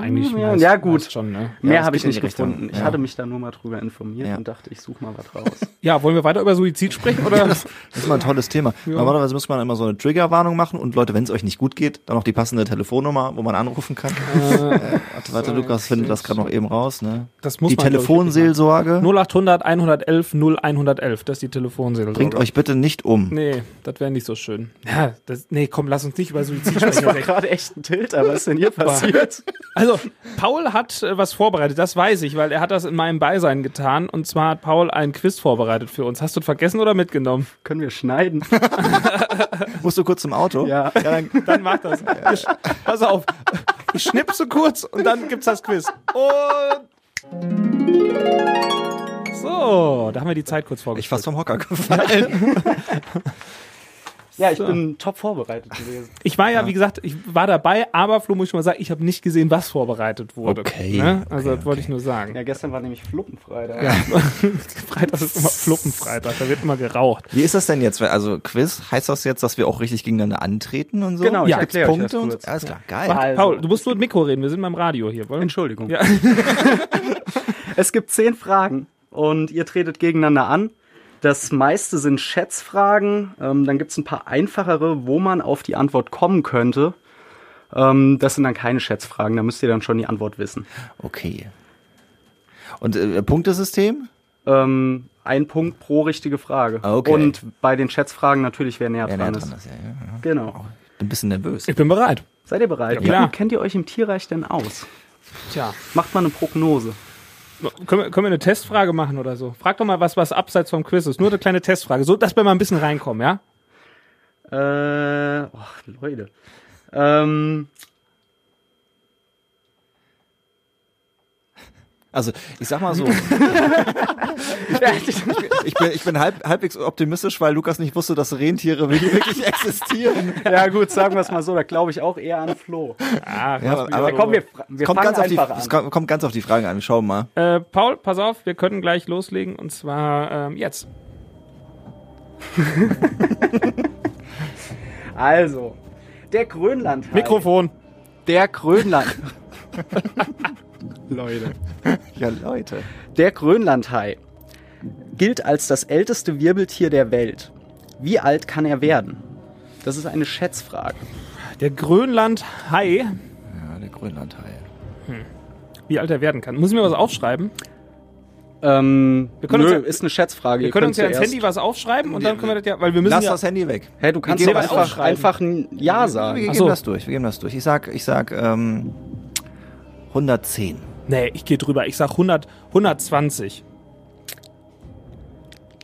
Speaker 3: eigentlich
Speaker 4: Ja,
Speaker 3: meist-
Speaker 4: ja, gut.
Speaker 3: schon, ne?
Speaker 4: Mehr habe ich nicht gefunden. Ich
Speaker 2: Ja.
Speaker 4: hatte mich da nur mal drüber informiert
Speaker 2: Ja.
Speaker 4: und dachte, ich suche mal was raus.
Speaker 3: Ja, wollen wir weiter über Suizid sprechen oder?
Speaker 2: Das ist mal ein tolles Thema. Normalerweise muss man immer so eine Triggerwarnung machen und Leute, wenn es euch nicht gut geht, dann noch die passende Telefonnummer, wo man anrufen kann. Äh, warte, warte, Lukas findet das gerade noch eben raus. Ne?
Speaker 3: Das muss
Speaker 2: die Telefonseelsorge
Speaker 3: 0800 111 0111, das ist die Telefonseelsorge.
Speaker 2: bringt euch bitte nicht um.
Speaker 3: Nee, das wäre nicht so schön. Ja, das, nee, komm, lass uns nicht über Suizid sprechen. Jack.
Speaker 4: gerade echt ein Tilter. Was ist denn hier passiert?
Speaker 3: Also, Paul hat äh, was vorbereitet, das weiß ich, weil er hat das in meinem Beisein getan. Und zwar hat Paul ein Quiz vorbereitet für uns. Hast du es vergessen oder mitgenommen?
Speaker 4: Können wir schneiden?
Speaker 2: Musst du kurz zum Auto?
Speaker 4: Ja.
Speaker 2: dann,
Speaker 3: Dann mach das. Ich, pass auf. Ich schnipse kurz und dann gibt's das Quiz. Und. So, da haben wir die Zeit kurz
Speaker 2: ich
Speaker 3: vorgestellt.
Speaker 2: fast vom Hocker gefallen.
Speaker 4: Ja, ich bin top vorbereitet gewesen.
Speaker 3: Ich war ja, wie gesagt, ich war dabei, aber Flo muss ich mal sagen, ich habe nicht gesehen, was vorbereitet wurde.
Speaker 2: Okay,
Speaker 3: Ne? Also
Speaker 2: okay,
Speaker 3: das wollte ich nur sagen.
Speaker 4: Ja, gestern war nämlich Fluppenfreitag.
Speaker 3: Ja. Freitag ist immer Fluppenfreitag, da wird immer geraucht.
Speaker 2: Wie ist das denn jetzt? Also Quiz, heißt das jetzt, dass wir auch richtig gegeneinander antreten und so?
Speaker 4: Genau, ich
Speaker 3: Ja,
Speaker 4: erkläre euch das
Speaker 2: Punkte und
Speaker 4: kurz.
Speaker 2: Alles klar, geil.
Speaker 4: Also.
Speaker 3: Paul, du musst nur mit Mikro reden, wir sind beim Radio hier. Wollen?
Speaker 4: Entschuldigung.
Speaker 3: Ja.
Speaker 4: Es gibt zehn Fragen und ihr tretet gegeneinander an. Das meiste sind Schätzfragen. Ähm, dann gibt es ein paar einfachere, wo man auf die Antwort kommen könnte. Ähm, das sind dann keine Schätzfragen, da müsst ihr dann schon die Antwort wissen.
Speaker 2: Okay. Und äh, Punktesystem?
Speaker 4: Ähm, ein Punkt pro richtige Frage.
Speaker 2: Okay.
Speaker 4: Und bei den Schätzfragen natürlich, wer näher
Speaker 2: Ja,
Speaker 4: dran
Speaker 2: näher
Speaker 4: ist.
Speaker 2: dran ist, ja, ja.
Speaker 4: Genau.
Speaker 2: Bin ein bisschen nervös.
Speaker 3: Ich bin bereit.
Speaker 4: Seid ihr bereit?
Speaker 3: Ja, klar.
Speaker 4: Wie kennt ihr euch im Tierreich denn aus?
Speaker 3: Tja.
Speaker 4: Macht mal eine Prognose.
Speaker 3: Können wir, können wir eine Testfrage machen oder so? Frag doch mal was, was abseits vom Quiz ist. Nur eine kleine Testfrage. So, dass wir mal ein bisschen reinkommen, ja?
Speaker 4: Äh, ach, Leute. Ähm,
Speaker 2: Also, ich sag mal so. ich bin, ich bin halb, halbwegs optimistisch, weil Lukas nicht wusste, dass Rentiere wirklich existieren.
Speaker 4: ja gut, sagen wir es mal so, da glaube ich auch eher an Flo.
Speaker 3: Ach,
Speaker 2: Ja, aber-
Speaker 4: komm, wir, wir
Speaker 2: kommt
Speaker 4: fangen
Speaker 2: ganz, auf die,
Speaker 4: einfach
Speaker 2: es
Speaker 4: an.
Speaker 2: kommt, kommt ganz auf die Fragen an. Schau mal.
Speaker 3: Äh, Paul, pass auf, wir können gleich loslegen und zwar ähm, jetzt.
Speaker 4: also, der Grönlandhai.
Speaker 3: Mikrofon.
Speaker 4: Der Grönland. Leute.
Speaker 2: Ja, Leute.
Speaker 4: Der Grönlandhai gilt als das älteste Wirbeltier der Welt. Wie alt kann er werden? Das ist eine Schätzfrage.
Speaker 3: Der Grönland-Hai,
Speaker 2: Ja, der Grönlandhai.
Speaker 3: wie alt er werden kann. Muss ich mir was aufschreiben?
Speaker 4: Ähm,
Speaker 3: Wir können
Speaker 4: nö,
Speaker 3: uns ja-
Speaker 4: ist eine Schätzfrage.
Speaker 3: Wir können uns ja ins Handy was aufschreiben und dann können wir das ja, weil wir müssen
Speaker 2: Lass
Speaker 3: ja,
Speaker 2: das Handy weg.
Speaker 4: Hey, du kannst doch einfach, einfach ein Ja
Speaker 2: Wir
Speaker 4: sagen.
Speaker 2: geben
Speaker 3: so.
Speaker 2: das durch. Wir geben das durch. Ich sag, ich sag ähm, 110.
Speaker 3: Nee, ich gehe drüber. Ich sag 100, 120.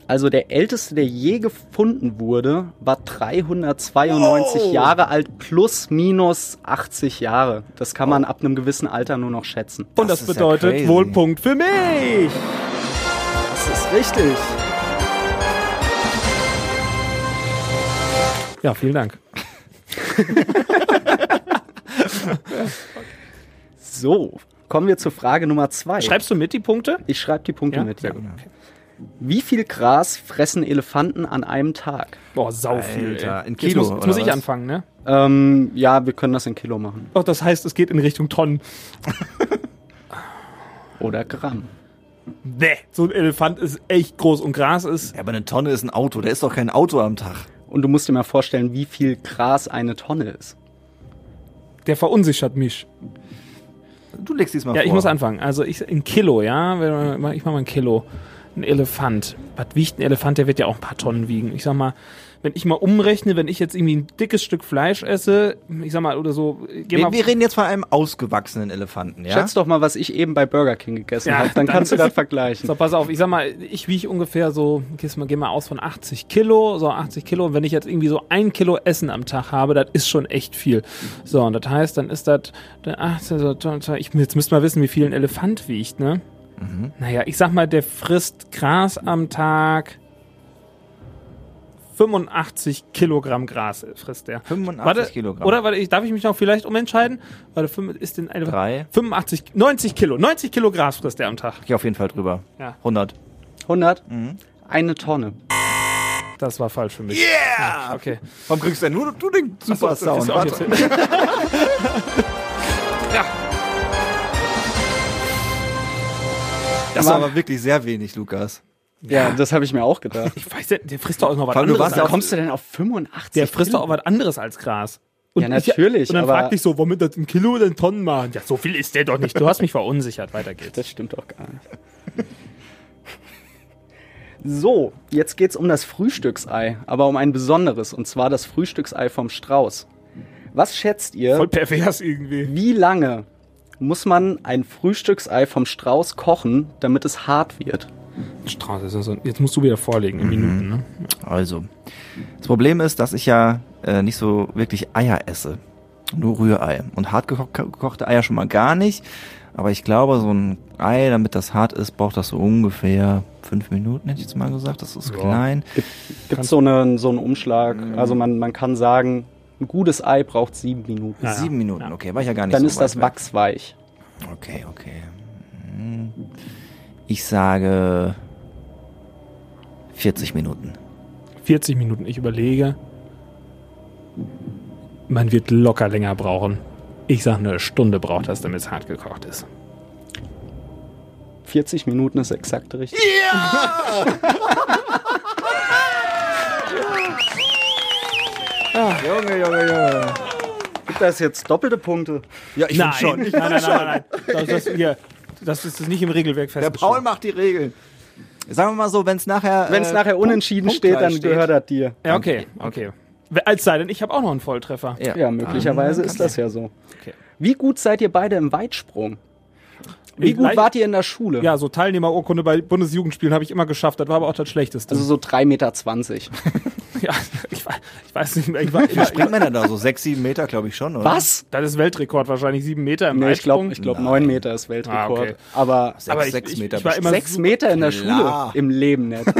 Speaker 4: Also der älteste, der je gefunden wurde, war 392 Jahre alt plus minus 80 Jahre. Das kann man ab einem gewissen Alter nur noch schätzen.
Speaker 3: Und
Speaker 2: Das
Speaker 3: das,
Speaker 2: ja
Speaker 3: bedeutet
Speaker 2: crazy.
Speaker 3: wohl Punkt für mich.
Speaker 4: Das ist richtig.
Speaker 3: Ja, vielen Dank.
Speaker 4: So, kommen wir zur Frage Nummer zwei.
Speaker 3: Schreibst du mit die Punkte?
Speaker 4: ich schreibe die Punkte
Speaker 3: Ja?
Speaker 4: mit.
Speaker 3: Sehr
Speaker 4: Ja.
Speaker 3: gut.
Speaker 4: Wie viel Gras fressen Elefanten an einem Tag?
Speaker 3: Boah, sau viel.
Speaker 2: Alter, in
Speaker 3: Jetzt
Speaker 2: Kilo,
Speaker 3: muss, jetzt muss ich
Speaker 2: was?
Speaker 3: anfangen, ne?
Speaker 4: Ähm, ja, wir können das in Kilo machen.
Speaker 3: Doch, das heißt, es geht in Richtung Tonnen.
Speaker 4: Oder Gramm.
Speaker 3: Nee, so ein Elefant ist echt groß und Gras ist.
Speaker 2: Ja, aber eine Tonne ist ein Auto. Da ist doch kein Auto am Tag.
Speaker 4: Und du musst dir mal vorstellen, wie viel Gras eine Tonne ist.
Speaker 3: Der verunsichert mich.
Speaker 2: Du legst diesmal
Speaker 3: Ja,
Speaker 2: vor.
Speaker 3: ich muss anfangen. Also ich ein Kilo, ja. Ich mach mal ein Kilo. Ein Elefant. Was wiegt ein Elefant? Der wird ja auch ein paar Tonnen wiegen. Ich sag mal, wenn ich mal umrechne, wenn ich jetzt irgendwie ein dickes Stück Fleisch esse, ich sag mal, oder so, geh
Speaker 2: Wir,
Speaker 3: mal.
Speaker 2: wir reden jetzt von einem ausgewachsenen Elefanten, ja?
Speaker 4: Schätz doch mal, was ich eben bei Burger King gegessen
Speaker 3: Ja,
Speaker 4: habe. Dann,
Speaker 3: dann
Speaker 4: kannst du das vergleichen.
Speaker 3: So, pass auf, ich sag mal, ich wiege ungefähr so, gehst mal, geh mal aus von 80 Kilo, so 80 Kilo. Und wenn ich jetzt irgendwie so ein Kilo Essen am Tag habe, das ist schon echt viel. So, und das heißt, dann ist das, so, so, so, ich, jetzt müsst mal wissen, wie viel ein Elefant wiegt, ne? Naja, ich sag mal, der frisst Gras am Tag. 85 Kilogramm Gras frisst der.
Speaker 2: 85
Speaker 3: Warte,
Speaker 2: Kilogramm.
Speaker 3: Oder warte, ich, darf ich mich noch vielleicht umentscheiden? Warte, fünf- ist denn eine
Speaker 2: Drei.
Speaker 3: 85, 90 Kilo, 90 Kilo Gras frisst der am Tag.
Speaker 2: Ich geh auf jeden Fall drüber.
Speaker 3: Ja.
Speaker 2: 100.
Speaker 4: 100? Eine Tonne.
Speaker 3: Das war falsch für mich. Yeah! Okay.
Speaker 2: Warum kriegst denn nur du den super
Speaker 3: auch jetzt- ja,
Speaker 2: Das ist aber wirklich sehr wenig, Lukas.
Speaker 4: Ja, das habe ich mir auch gedacht.
Speaker 3: ich weiß ja, der frisst doch auch noch was anderes.
Speaker 2: ja auch-
Speaker 4: kommst du denn auf 85?
Speaker 3: der frisst doch auch was anderes als Gras.
Speaker 4: Ja, natürlich,
Speaker 3: Und dann fragt dich so, womit das in Kilo oder in Tonnen machen? Ja, so viel ist der doch nicht. Du hast mich verunsichert. Weiter geht's.
Speaker 4: Das stimmt doch gar nicht. So, jetzt geht's um das Frühstücksei, aber um ein besonderes, und zwar das Frühstücksei vom Strauß. Was schätzt ihr,
Speaker 3: Voll pervers irgendwie.
Speaker 4: wie lange muss man ein Frühstücksei vom Strauß kochen, damit es hart wird?
Speaker 3: Strauß, das ist so, jetzt musst du wieder vorlegen in Minuten, ne?
Speaker 2: Also, das Problem ist, dass ich ja äh, nicht so wirklich Eier esse. Nur Rührei. Und hart geko gekochte Eier schon mal gar nicht. Aber ich glaube, so ein Ei, damit das hart ist, braucht das so ungefähr fünf Minuten, hätte ich jetzt mal gesagt. Das ist
Speaker 3: Ja.
Speaker 2: klein.
Speaker 4: Gibt so, eine, so einen Umschlag? Also man, man kann sagen, ein gutes Ei braucht sieben Minuten.
Speaker 3: Ja,
Speaker 2: Sieben Minuten,
Speaker 3: ja.
Speaker 2: okay. War ich ja gar nicht
Speaker 4: Dann
Speaker 2: so
Speaker 4: ist das wachsweich.
Speaker 2: Okay, okay. Hm. Ich sage 40 Minuten.
Speaker 3: 40 Minuten. Ich überlege. Man wird locker länger brauchen. Ich sag, eine Stunde braucht das, damit es hart gekocht ist.
Speaker 4: 40 Minuten ist exakt richtig.
Speaker 2: Junge, Junge, Junge.
Speaker 4: Gibt das jetzt doppelte Punkte?
Speaker 2: Ja, ich
Speaker 3: nein,
Speaker 2: schon.
Speaker 3: nein, nein, nein, nein, nein. Das, das, hier, das ist nicht im Regelwerk
Speaker 2: Der
Speaker 3: festgeschrieben.
Speaker 2: Paul macht die Regeln. Sagen wir mal so, wenn es nachher.
Speaker 4: Wenn es
Speaker 2: äh,
Speaker 4: nachher
Speaker 2: Punkt-
Speaker 4: unentschieden
Speaker 2: punktgleich
Speaker 4: steht, dann
Speaker 2: steht.
Speaker 4: gehört das dir.
Speaker 3: Ja, okay, okay. Als sei denn, ich habe auch noch einen Volltreffer.
Speaker 2: Ja,
Speaker 4: Ja, möglicherweise
Speaker 2: dann
Speaker 4: ist das ja so.
Speaker 3: Okay.
Speaker 4: Wie gut seid ihr beide im Weitsprung? Wie gut wart ihr in der Schule?
Speaker 3: Ja, so Teilnehmerurkunde bei Bundesjugendspielen habe ich immer geschafft. Das war aber auch das Schlechteste.
Speaker 4: Also so 3,20 Meter.
Speaker 3: ja, ich, weiß- ich weiß nicht mehr. Ich war immer,
Speaker 2: Springt man denn da so? Sechs, sieben Meter, glaube ich schon, oder?
Speaker 4: Was?
Speaker 3: das ist Weltrekord wahrscheinlich, sieben Meter im
Speaker 4: Nee, ich glaube, ich glaub,
Speaker 2: Nein.
Speaker 4: 9 Meter ist Weltrekord.
Speaker 3: Ah, okay.
Speaker 4: Aber
Speaker 2: Sechs,
Speaker 3: aber ich,
Speaker 2: sechs
Speaker 3: ich,
Speaker 2: Meter
Speaker 3: ich war immer
Speaker 4: 6
Speaker 3: super-
Speaker 4: Meter in der
Speaker 2: Klar.
Speaker 4: Schule im Leben nicht.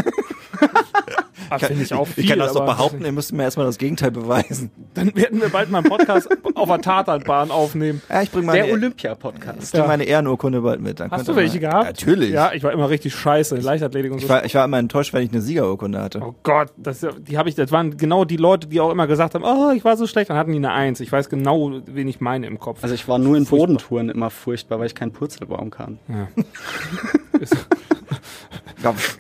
Speaker 3: Das finde ich auch viel.
Speaker 2: ich kann das doch behaupten, ihr müsst mir erstmal das Gegenteil beweisen.
Speaker 3: Dann werden wir bald mal einen Podcast auf der Tatanbahn aufnehmen.
Speaker 2: Ja, ich bringe meine,
Speaker 4: Der Olympia-Podcast.
Speaker 2: bring meine Ehrenurkunde bald mit. Dann
Speaker 3: Hast du welche
Speaker 2: mal-
Speaker 3: gehabt?
Speaker 2: Natürlich.
Speaker 3: Ja, ich war immer richtig scheiße in Leichtathletik und so.
Speaker 2: Ich war, ich war immer enttäuscht, wenn ich eine Siegerurkunde hatte.
Speaker 3: Oh Gott, das, die habe ich, das waren genau die Leute, die auch immer gesagt haben, oh, ich war so schlecht, dann hatten die eine Eins. Ich weiß genau, wen ich meine im Kopf.
Speaker 4: Also ich war nur in Bodentouren immer furchtbar, weil ich keinen Purzelbaum kann.
Speaker 2: Ja,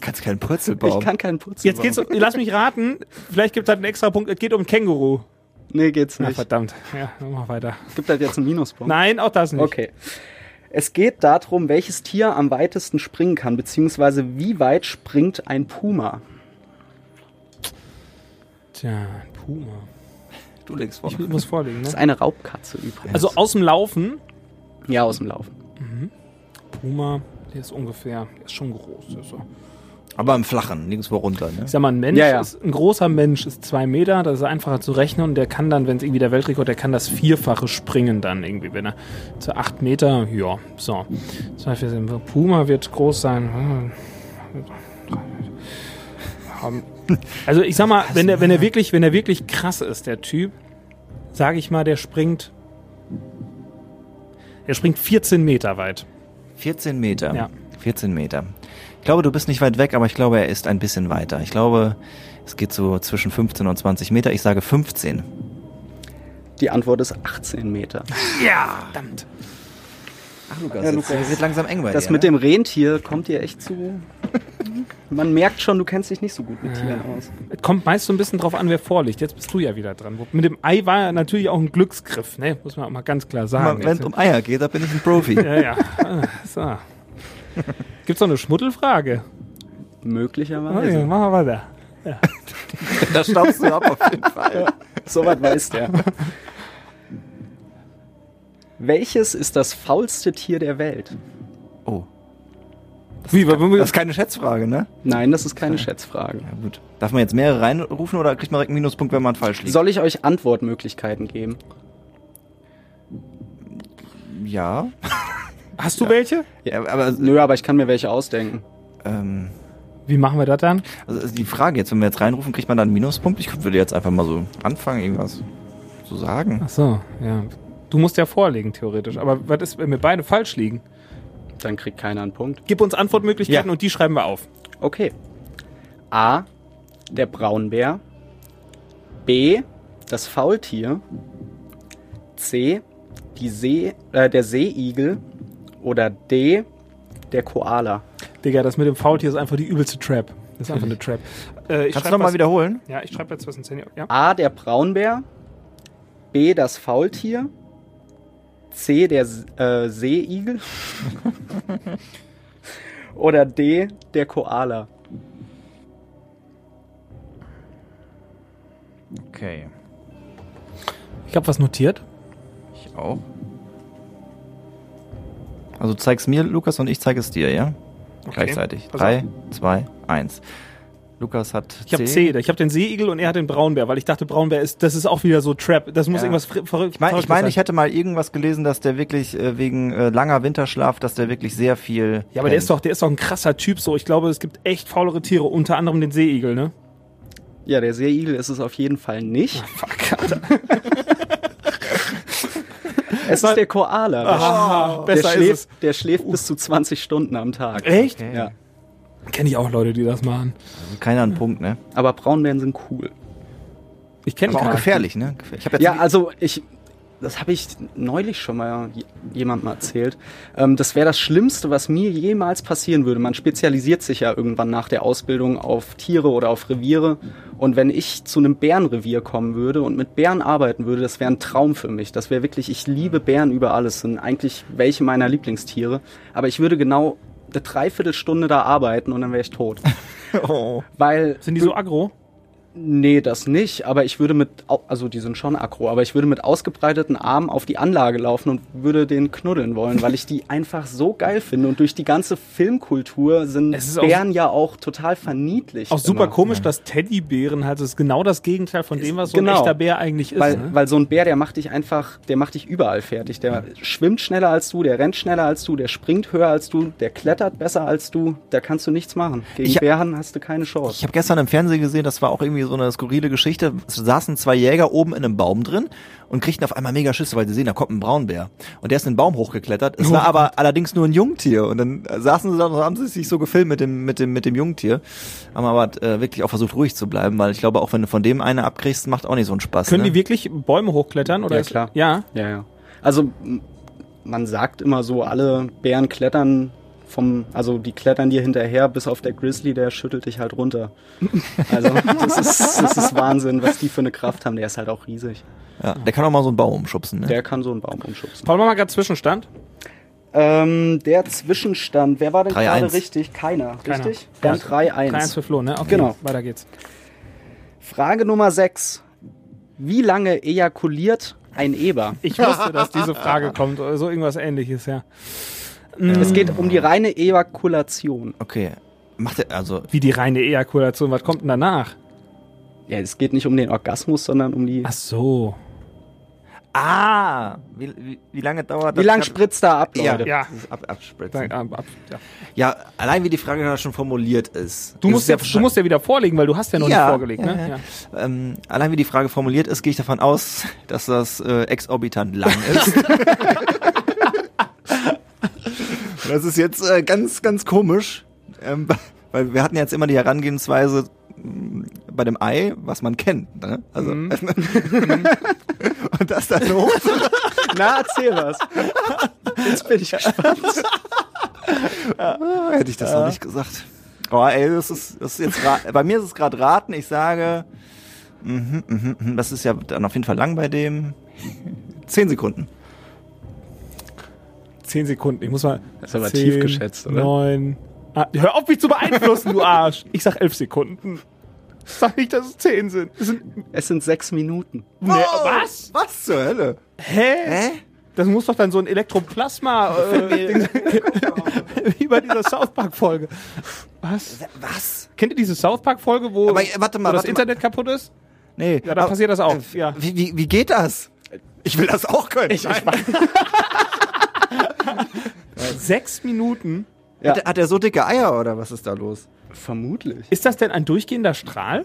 Speaker 2: kannst keinen Purzelbaum.
Speaker 4: Ich kann keinen Purzelbaum.
Speaker 3: Jetzt geht's, um- lass mich raten, vielleicht gibt es halt einen extra Punkt, es geht um Känguru.
Speaker 4: Nee, geht's
Speaker 3: Na
Speaker 4: nicht.
Speaker 3: verdammt. Ja, dann mach weiter.
Speaker 4: Gibt halt jetzt einen Minuspunkt.
Speaker 3: Nein, auch das nicht.
Speaker 4: Okay. Es geht darum, welches Tier am weitesten springen kann, beziehungsweise wie weit springt ein Puma.
Speaker 3: Tja, Puma.
Speaker 2: du legst vor.
Speaker 3: Ich muss vorlegen,
Speaker 4: Das ist
Speaker 3: ne?
Speaker 4: eine Raubkatze übrigens.
Speaker 3: Also aus dem Laufen,
Speaker 4: ja, aus dem Laufen.
Speaker 3: Puma, der ist ungefähr, der ist schon groß. Der ist so.
Speaker 2: Aber im Flachen, nirgendwo runter. Ne?
Speaker 3: Ich sag mal, ein Mensch
Speaker 4: Ja, ja.
Speaker 3: ist, ein großer Mensch ist zwei Meter, das ist einfacher zu rechnen und der kann dann, wenn es irgendwie der Weltrekord, der kann das Vierfache springen dann irgendwie, wenn er zu acht Meter, ja, so. Zwei, vier, sieben. Puma wird groß sein. Haben- Also ich sag mal, wenn der, wenn er wirklich, wenn er wirklich krass ist, der Typ, sage ich mal, der springt, der springt 14 Meter weit.
Speaker 2: 14 Meter.
Speaker 3: Ja.
Speaker 2: 14 Meter. Ich glaube, du bist nicht weit weg, aber ich glaube, er ist ein bisschen weiter. Ich glaube, es geht so zwischen 15 und 20 Meter. Ich sage 15.
Speaker 4: Die Antwort ist 18 Meter.
Speaker 3: Ja, verdammt.
Speaker 2: Ach, Lukas,
Speaker 4: Ja,
Speaker 2: jetzt
Speaker 4: Lukas.
Speaker 2: wird langsam eng bei
Speaker 4: Das
Speaker 2: dir.
Speaker 4: mit
Speaker 2: ne?
Speaker 4: dem Rentier kommt dir echt zu. Man merkt schon, du kennst dich nicht so gut mit Tieren aus.
Speaker 3: Es kommt meist so ein bisschen drauf an, wer vorliegt. Jetzt bist du ja wieder dran. Mit dem Ei war ja natürlich auch ein Glücksgriff, ne? Muss man auch mal ganz klar sagen.
Speaker 2: Wenn es
Speaker 3: Jetzt-
Speaker 2: um Eier geht, da bin ich ein Profi.
Speaker 3: ja, ja. Ah, So. Gibt's noch eine Schmuddelfrage? Oh, ja,
Speaker 4: Möglicherweise.
Speaker 3: machen wir weiter.
Speaker 2: da staubst du ab auf jeden Fall.
Speaker 4: Soweit weiß der. Welches ist das faulste Tier der Welt?
Speaker 3: Wie,
Speaker 2: das ist keine Schätzfrage, ne?
Speaker 4: Nein, das ist keine Schätzfrage.
Speaker 2: Ja, gut. Darf man jetzt mehrere reinrufen oder kriegt man direkt einen Minuspunkt, wenn man falsch liegt?
Speaker 4: Soll ich euch Antwortmöglichkeiten geben?
Speaker 2: Ja.
Speaker 3: Hast du welche?
Speaker 2: ja aber
Speaker 4: Nö, aber ich kann mir welche ausdenken.
Speaker 2: ähm,
Speaker 3: Wie machen wir das dann?
Speaker 2: also die Frage jetzt, wenn wir jetzt reinrufen, kriegt man dann einen Minuspunkt? Ich würde jetzt einfach mal so anfangen, irgendwas zu sagen.
Speaker 3: Ach so, ja. Du musst ja vorlegen, theoretisch. Aber was ist, wenn wir beide falsch liegen?
Speaker 4: Dann kriegt keiner einen Punkt.
Speaker 3: Gib uns Antwortmöglichkeiten
Speaker 2: Ja.
Speaker 3: und die schreiben wir auf.
Speaker 4: Okay. A. Der Braunbär. B. Das Faultier. C. Die See, äh, der Seeigel. Oder D. Der Koala.
Speaker 3: Digga, das mit dem Faultier ist einfach die übelste Trap. Das ist einfach eine Trap. Äh, ich
Speaker 2: Kannst du
Speaker 3: schreib
Speaker 2: noch mal
Speaker 3: was-
Speaker 2: wiederholen?
Speaker 3: Ja, ich schreibe jetzt was ins Handy. Ja.
Speaker 4: A. Der Braunbär. B. Das Faultier. C. Der äh, Seeigel. Oder D. Der Koala.
Speaker 2: Okay.
Speaker 3: Ich habe was notiert.
Speaker 2: Ich auch. Also du zeigst mir, Lukas, und ich zeige es dir, ja? Gleichzeitig.
Speaker 3: Pass
Speaker 2: Drei, zwei, eins. Lukas hat
Speaker 3: Ich habe C. Ich habe den Seeigel und er hat den Braunbär, weil ich dachte, Braunbär ist, das ist auch wieder so Trap. Das muss
Speaker 2: Ja.
Speaker 3: irgendwas verrückt
Speaker 2: Ich meine, ich, mein, ich hätte mal irgendwas gelesen, dass der wirklich äh, wegen äh, langer Winterschlaf, dass der wirklich sehr viel.
Speaker 3: Ja, aber der ist doch, der ist doch ein krasser Typ. So, ich glaube, es gibt echt faulere Tiere, unter anderem den Seeigel, ne?
Speaker 4: Ja, der Seeigel ist es auf jeden Fall nicht.
Speaker 3: Fuck, Alter.
Speaker 4: Es ist der Koala. Der,
Speaker 3: Ah,
Speaker 4: der,
Speaker 3: besser ist
Speaker 4: schläft,
Speaker 3: es.
Speaker 4: der schläft bis zu 20 Stunden am Tag.
Speaker 3: Echt?
Speaker 2: Okay.
Speaker 4: Ja.
Speaker 3: Kenne ich auch Leute, die das machen.
Speaker 2: Also keiner einen Punkt, ne?
Speaker 4: Aber Braunbären sind cool.
Speaker 3: Ich kenne
Speaker 2: auch gefährlich, ne?
Speaker 4: Ja, also ich, das habe ich neulich schon mal jemandem erzählt. Ähm, das wäre das Schlimmste, was mir jemals passieren würde. Man spezialisiert sich ja irgendwann nach der Ausbildung auf Tiere oder auf Reviere. Und wenn ich zu einem Bärenrevier kommen würde und mit Bären arbeiten würde, das wäre ein Traum für mich. Das wäre wirklich, ich liebe Bären über alles. Sind eigentlich welche meiner Lieblingstiere. Aber ich würde genau eine Dreiviertelstunde da arbeiten und dann wäre ich tot.
Speaker 2: oh.
Speaker 4: Weil
Speaker 3: Sind die so aggro?
Speaker 4: Nee, das nicht, aber ich würde mit, also die sind schon aggro, aber ich würde mit ausgebreiteten Armen auf die Anlage laufen und würde den knuddeln wollen, weil ich die einfach so geil finde und durch die ganze Filmkultur sind Bären auch, ja auch total verniedlicht.
Speaker 3: Auch super immer. komisch, dass Teddybären halt, das ist genau das Gegenteil von dem, was so genau, ein echter Bär eigentlich ist.
Speaker 4: Weil, ne? weil so ein Bär, der macht dich einfach, der macht dich überall fertig. Der schwimmt schneller als du, der rennt schneller als du, der springt höher als du, der klettert besser als du, da kannst du nichts machen. Gegen ich, Bären hast du keine Chance.
Speaker 2: Ich habe gestern im Fernsehen gesehen, das war auch irgendwie irgendwie so eine skurrile Geschichte. Es saßen zwei Jäger oben in einem Baum drin und kriegten auf einmal mega Schüsse, weil sie sehen, da kommt ein Braunbär. Und der ist in den Baum hochgeklettert. Es war aber allerdings nur ein Jungtier. Und dann saßen sie da und haben sie sich so gefilmt mit dem, mit dem, mit dem Jungtier. Haben aber äh, wirklich auch versucht, ruhig zu bleiben, weil ich glaube, auch wenn du von dem eine abkriegst, macht auch nicht so einen Spaß.
Speaker 3: Können
Speaker 2: ne?
Speaker 3: die wirklich Bäume hochklettern? Oder
Speaker 4: ja, klar.
Speaker 3: Ja.
Speaker 4: Ja, ja. Also, man sagt immer so, alle Bären klettern vom, also die klettern dir hinterher, bis auf der Grizzly, der schüttelt dich halt runter. Also das ist, das ist Wahnsinn, was die für eine Kraft haben. Der ist halt auch riesig.
Speaker 2: Ja, der kann auch mal so einen Baum umschubsen. Ne?
Speaker 4: Der kann so einen Baum umschubsen.
Speaker 3: Paul, mal gerade Zwischenstand.
Speaker 4: Ähm, der Zwischenstand, wer war denn gerade richtig? Keiner, Keiner. richtig?
Speaker 3: Ja, 3-1. 3-1 für Flo, ne?
Speaker 4: Okay, genau.
Speaker 3: Weiter geht's.
Speaker 4: Frage Nummer 6. Wie lange ejakuliert ein Eber?
Speaker 3: Ich wusste, dass diese Frage kommt, oder so irgendwas ähnliches, ja.
Speaker 4: Es geht um die reine Ejakulation.
Speaker 2: Okay. Macht er, also.
Speaker 3: Wie die reine Ejakulation, was kommt denn danach?
Speaker 4: Ja, es geht nicht um den Orgasmus, sondern um die.
Speaker 3: Ach so.
Speaker 2: Ah, wie, wie, wie lange dauert
Speaker 4: das? Wie lange spritzt da ab,
Speaker 3: Leute? Ja,
Speaker 2: ab, abspritzen. Ab, ab, ja. ja. allein wie die Frage schon formuliert ist.
Speaker 3: Du musst, ja, du musst ja wieder vorlegen, weil du hast ja noch ja, nicht vorgelegt. Ja, ne?
Speaker 2: Ja. Ähm, allein wie die Frage formuliert ist, gehe ich davon aus, dass das äh, exorbitant lang ist. Das ist jetzt äh, ganz, ganz komisch, ähm, weil wir hatten jetzt immer die Herangehensweise mm, bei dem Ei, was man kennt. Ne? Also mhm. und das dann hoch.
Speaker 4: Na, erzähl was. Jetzt bin ich gespannt.
Speaker 2: ja. Hätte ich das ja. noch nicht gesagt. Oh, ey, das ist, das ist jetzt bei mir ist es gerade raten. Ich sage, mh, mh, mh, das ist ja dann auf jeden Fall lang bei dem. Zehn Sekunden.
Speaker 3: 10 Sekunden. Ich muss mal.
Speaker 4: Das ist aber 10, tief geschätzt, oder?
Speaker 3: 9. Ah, hör auf, mich zu beeinflussen, du Arsch. Ich sag 11 Sekunden. Sag nicht, dass es 10 sind.
Speaker 4: Es sind, es sind 6 Minuten.
Speaker 3: Nee, oh, was?
Speaker 2: Was zur Hölle?
Speaker 3: Hä? Hä? Das muss doch dann so ein Elektroplasma äh, wie bei dieser South Park Folge. Was?
Speaker 2: Was?
Speaker 3: Kennt ihr diese South Park Folge, wo,
Speaker 2: aber, warte mal,
Speaker 3: wo
Speaker 2: das
Speaker 3: warte Internet mal. kaputt ist?
Speaker 2: Nee.
Speaker 3: Ja, da passiert das auch. Äh, ja.
Speaker 2: Wie, wie, wie geht das? Ich will das auch können. Ich, ich
Speaker 3: Sechs Minuten.
Speaker 2: Ja. Hat, er, hat er so dicke Eier oder was ist da los?
Speaker 4: Vermutlich.
Speaker 3: Ist das denn ein durchgehender Strahl?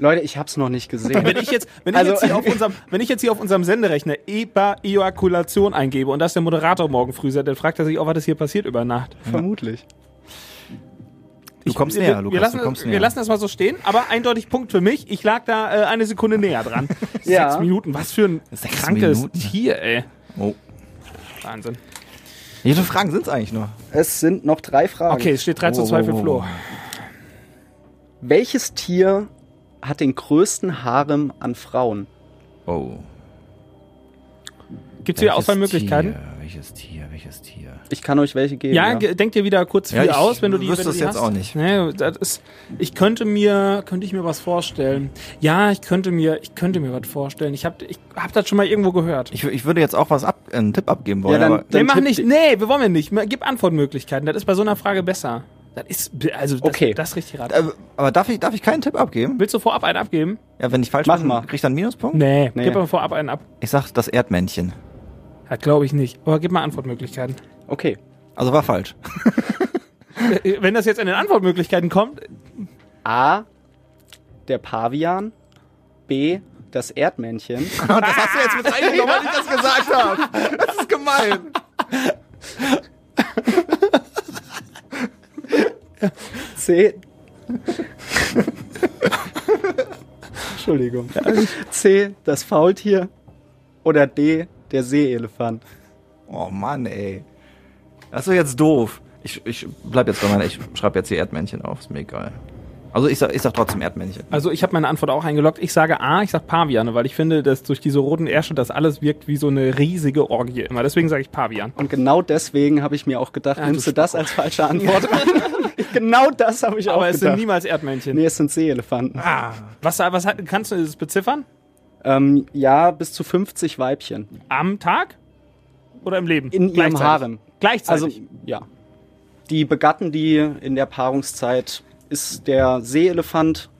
Speaker 4: Leute, ich hab's noch nicht gesehen.
Speaker 3: wenn ich jetzt, wenn ich also, jetzt hier auf unserem, wenn ich jetzt hier auf unserem Senderechner EBA-Ejakulation eingebe und das der Moderator morgen früh sagt, dann fragt er sich auch, was ist hier passiert über Nacht.
Speaker 4: Vermutlich.
Speaker 2: Du kommst ich, näher,
Speaker 3: wir,
Speaker 2: Lukas.
Speaker 3: Wir lassen,
Speaker 2: du kommst
Speaker 3: wir
Speaker 2: näher.
Speaker 3: lassen das mal so stehen, aber eindeutig Punkt für mich. Ich lag da äh, eine Sekunde näher dran. ja. Sechs Minuten, was für ein Sechs krankes Minuten. Tier, ey.
Speaker 2: Oh.
Speaker 3: Wahnsinn.
Speaker 2: Wie viele Fragen sind es eigentlich nur?
Speaker 4: Es sind noch drei Fragen.
Speaker 3: Okay, es steht 3 zu 2 für Flo.
Speaker 4: Welches Tier hat den größten Harem an Frauen?
Speaker 2: Oh.
Speaker 3: Gibt es hier Auswahlmöglichkeiten?
Speaker 2: Tier, welches Tier, welches Tier?
Speaker 4: Ich kann euch welche geben.
Speaker 3: Ja, ja. denk dir wieder kurz viel ja, aus, wenn du die, wenn du
Speaker 2: das
Speaker 3: die
Speaker 2: jetzt
Speaker 3: hast.
Speaker 2: auch nicht.
Speaker 3: Nee, das ist, ich könnte mir, könnte ich mir was vorstellen. Ja, ich könnte mir, ich könnte mir was vorstellen. Ich habe, ich hab das schon mal irgendwo gehört.
Speaker 2: Ich, ich würde jetzt auch was ab, einen Tipp abgeben wollen. Ja,
Speaker 3: dann, aber dann nee, mach nicht. Nee, wir wollen wir nicht. Gib Antwortmöglichkeiten. Das ist bei so einer Frage besser. Das ist, also, das,
Speaker 4: okay.
Speaker 3: das ist richtig rat.
Speaker 2: Äh, aber darf ich, darf ich keinen Tipp abgeben?
Speaker 3: Willst du vorab einen abgeben?
Speaker 2: Ja, wenn ich falsch
Speaker 4: Mach mal.
Speaker 2: krieg ich dann einen Minuspunkt?
Speaker 3: Nee, nee. gib aber vorab einen ab.
Speaker 2: Ich sag das Erdmännchen.
Speaker 3: Ja, glaube ich nicht. Aber gib mal Antwortmöglichkeiten.
Speaker 4: Okay.
Speaker 2: Also war falsch.
Speaker 3: Wenn das jetzt in den Antwortmöglichkeiten kommt.
Speaker 4: A. Der Pavian. B. Das Erdmännchen.
Speaker 2: das hast du jetzt mit reingenommen, weil ich das gesagt habe. Das ist gemein.
Speaker 4: C. Entschuldigung. C. Das Faultier. Oder D. Der Seeelefant.
Speaker 2: Oh Mann, ey. Das ist doch jetzt doof. Ich, ich bleib jetzt bei meiner, ich schreibe jetzt hier Erdmännchen auf, ist mir egal. Also ich sag, ich sag trotzdem Erdmännchen.
Speaker 3: Also ich habe meine Antwort auch eingeloggt. Ich sage A, ich sag Paviane, weil ich finde, dass durch diese roten Ärsche das alles wirkt wie so eine riesige Orgie immer. Deswegen sage ich Pavian.
Speaker 4: Und genau deswegen habe ich mir auch gedacht, ja, nimmst du das als falsche Antwort? genau das habe ich auch
Speaker 3: Aber es
Speaker 4: gedacht.
Speaker 3: sind niemals Erdmännchen.
Speaker 4: nee, es sind Seeelefanten.
Speaker 3: Ah, was, was hat, kannst du das beziffern?
Speaker 4: Ähm, ja, bis zu 50 Weibchen.
Speaker 3: Am Tag? Oder im Leben?
Speaker 4: In ihrem? Harem.
Speaker 3: Gleichzeitig.
Speaker 4: Also, ja. Die begatten die in der Paarungszeit ist der Seeelefant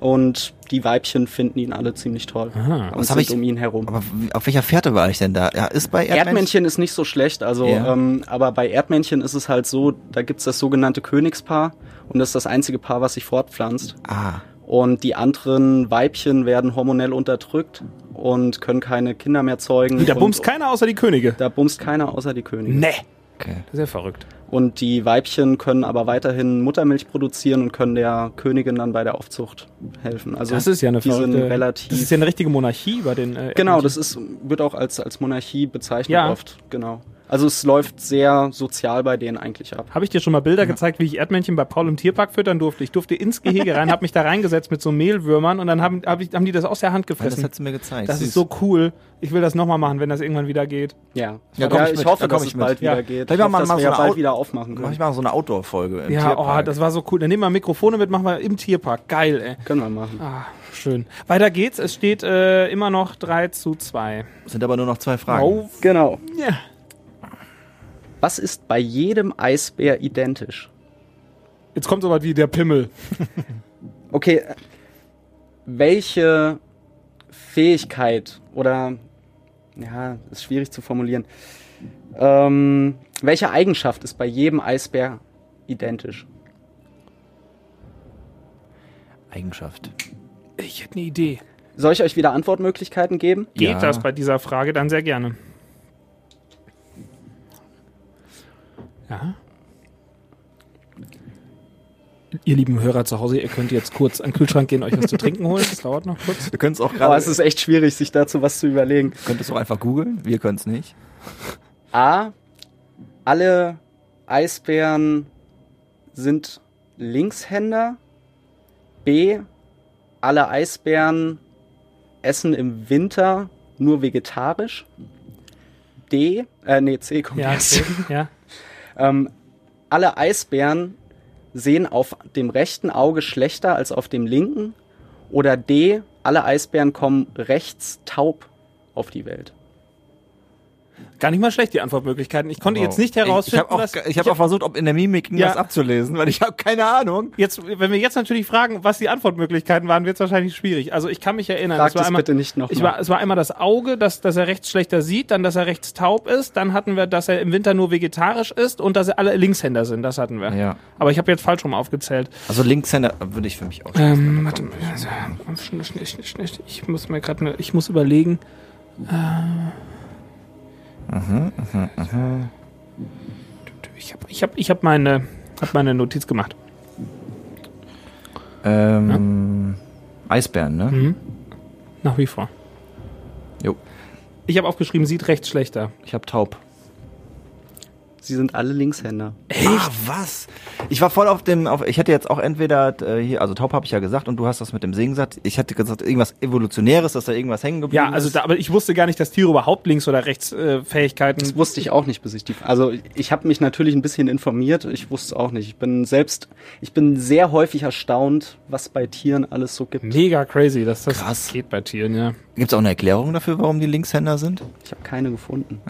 Speaker 4: und die Weibchen finden ihn alle ziemlich toll und
Speaker 2: Was hab
Speaker 4: sind
Speaker 2: ich-
Speaker 4: um ihn herum.
Speaker 2: Aber auf welcher Fährte war ich denn da? Ja, ist bei Erdmännchen?
Speaker 4: Erdmännchen ist nicht so schlecht, also
Speaker 2: Ja.
Speaker 4: ähm, aber bei Erdmännchen ist es halt so, da gibt's das sogenannte Königspaar und das ist das einzige Paar, was sich fortpflanzt.
Speaker 2: Ah,
Speaker 4: Und die anderen Weibchen werden hormonell unterdrückt und können keine Kinder mehr zeugen.
Speaker 3: da
Speaker 4: und
Speaker 3: bumst keiner außer die Könige.
Speaker 4: Da bumst keiner außer die Königin.
Speaker 3: Nee.
Speaker 2: okay.
Speaker 3: Das ist ja verrückt.
Speaker 4: Und die Weibchen können aber weiterhin Muttermilch produzieren und können der Königin dann bei der Aufzucht helfen. Also
Speaker 3: Das ist ja eine verrückte.
Speaker 4: relativ.
Speaker 3: Das ist ja eine richtige Monarchie bei den. Äh,
Speaker 4: genau, das ist wird auch als als Monarchie bezeichnet
Speaker 3: Ja.
Speaker 4: oft. Genau. Also es läuft sehr sozial bei denen eigentlich ab.
Speaker 3: Habe ich dir schon mal Bilder gezeigt, wie ich Erdmännchen bei Paul im Tierpark füttern durfte? Ich durfte ins Gehege rein, habe mich da reingesetzt mit so Mehlwürmern und dann haben, hab ich, haben die das aus der Hand
Speaker 2: Weil das
Speaker 3: gefressen.
Speaker 2: hat sie mir gezeigt.
Speaker 3: Das
Speaker 2: Süß.
Speaker 3: ist so cool. Ich will das nochmal machen, wenn das irgendwann wieder geht.
Speaker 4: Ja.
Speaker 2: Ja, komm ich
Speaker 4: ich
Speaker 2: mit.
Speaker 4: hoffe,
Speaker 2: Da
Speaker 4: dass
Speaker 2: ich
Speaker 4: es
Speaker 2: mit.
Speaker 4: bald
Speaker 3: Ja.
Speaker 4: wieder geht.
Speaker 2: Vielleicht
Speaker 4: Ich hoffe,
Speaker 2: wir
Speaker 4: dass
Speaker 2: mal
Speaker 4: wir
Speaker 2: so
Speaker 4: ja
Speaker 2: eine
Speaker 4: bald wieder aufmachen
Speaker 2: Mach
Speaker 4: können.
Speaker 2: ich mal so eine Outdoor-Folge im
Speaker 3: ja,
Speaker 2: Tierpark.
Speaker 3: oh, das war so cool. Dann nehmen wir Mikrofone mit, machen wir im Tierpark. Geil, ey.
Speaker 4: Können wir machen.
Speaker 3: Ah, schön. Weiter geht's. Es steht äh, immer noch 3 zu 2.
Speaker 2: Sind aber nur noch zwei Fragen.
Speaker 3: Oh,
Speaker 4: Genau.
Speaker 3: ja.
Speaker 4: Was ist bei jedem Eisbär identisch?
Speaker 3: Jetzt kommt so was wie der Pimmel.
Speaker 4: Okay, welche Fähigkeit oder ja, ist schwierig zu formulieren. Ähm, welche Eigenschaft ist bei jedem Eisbär identisch?
Speaker 2: Eigenschaft.
Speaker 3: Ich hätte eine Idee.
Speaker 4: Soll ich euch wieder Antwortmöglichkeiten geben?
Speaker 3: Geht
Speaker 2: Ja.
Speaker 3: das bei dieser Frage dann sehr gerne? Ja. Ihr lieben Hörer zu Hause, ihr könnt jetzt kurz an den Kühlschrank gehen, euch was zu trinken holen. Das dauert noch kurz.
Speaker 2: Wir können es auch
Speaker 4: Aber
Speaker 2: gerade.
Speaker 4: es ist echt schwierig, sich dazu was zu überlegen.
Speaker 2: könnt es auch einfach googeln. Wir können es nicht.
Speaker 4: A. Alle Eisbären sind Linkshänder. B. Alle Eisbären essen im Winter nur vegetarisch. D. Äh, nee, C kommt
Speaker 3: Ja,
Speaker 4: erst.
Speaker 3: okay. ja.
Speaker 4: Ähm, alle Eisbären sehen auf dem rechten Auge schlechter als auf dem linken. Oder D. Alle Eisbären kommen rechts taub auf die Welt.
Speaker 3: Gar nicht mal schlecht, die Antwortmöglichkeiten. Ich konnte jetzt nicht
Speaker 2: Ich
Speaker 3: herausfinden,
Speaker 2: habe auch,
Speaker 3: dass-
Speaker 2: ich hab auch versucht, ob in der Mimik
Speaker 3: Ja.
Speaker 2: was abzulesen, weil ich habe keine Ahnung.
Speaker 3: Jetzt, wenn wir jetzt natürlich fragen, was die Antwortmöglichkeiten waren, wird es wahrscheinlich schwierig. Also ich kann mich erinnern,
Speaker 4: Frag
Speaker 3: es war einmal,
Speaker 4: bitte nicht noch
Speaker 3: ich war, es war einmal das Auge, dass, dass er rechts schlechter sieht, dann, dass er rechts taub ist, dann hatten wir, dass er im Winter nur vegetarisch ist und dass er alle Linkshänder sind. Das hatten wir.
Speaker 2: Ja.
Speaker 3: Aber ich habe jetzt falsch rum aufgezählt.
Speaker 2: Also Linkshänder würde ich für mich auch.
Speaker 3: Ähm, warte mal. Also, schnell, schnell, schnell, schnell. Ich muss mir gerade, ich muss überlegen. Äh, ich habe, ich habe, ich habe meine, hab meine Notiz gemacht.
Speaker 2: Ähm, Eisbären, ne?
Speaker 3: Mhm. Nach wie vor.
Speaker 2: Jo.
Speaker 3: Ich habe aufgeschrieben, sieht rechts schlechter.
Speaker 2: Ich habe taub.
Speaker 4: Sie sind alle Linkshänder.
Speaker 2: Echt? Ah, was? Ich war voll auf dem, auf, ich hätte jetzt auch entweder äh, hier, also taub habe ich ja gesagt und du hast das mit dem Singen gesagt. Ich hätte gesagt, irgendwas Evolutionäres, dass da irgendwas hängen geblieben
Speaker 3: Ja, also
Speaker 2: ist.
Speaker 3: da, aber ich wusste gar nicht, dass Tiere überhaupt links oder rechts äh, Fähigkeiten.
Speaker 4: Das wusste ich auch nicht, bis ich die. Also ich habe mich natürlich ein bisschen informiert. Ich wusste es auch nicht. Ich bin selbst, ich bin sehr häufig erstaunt, was bei Tieren alles so gibt.
Speaker 3: Mega crazy, dass das
Speaker 2: Krass.
Speaker 3: geht bei Tieren, ja.
Speaker 2: Gibt es auch eine Erklärung dafür, warum die Linkshänder sind?
Speaker 4: Ich habe keine gefunden.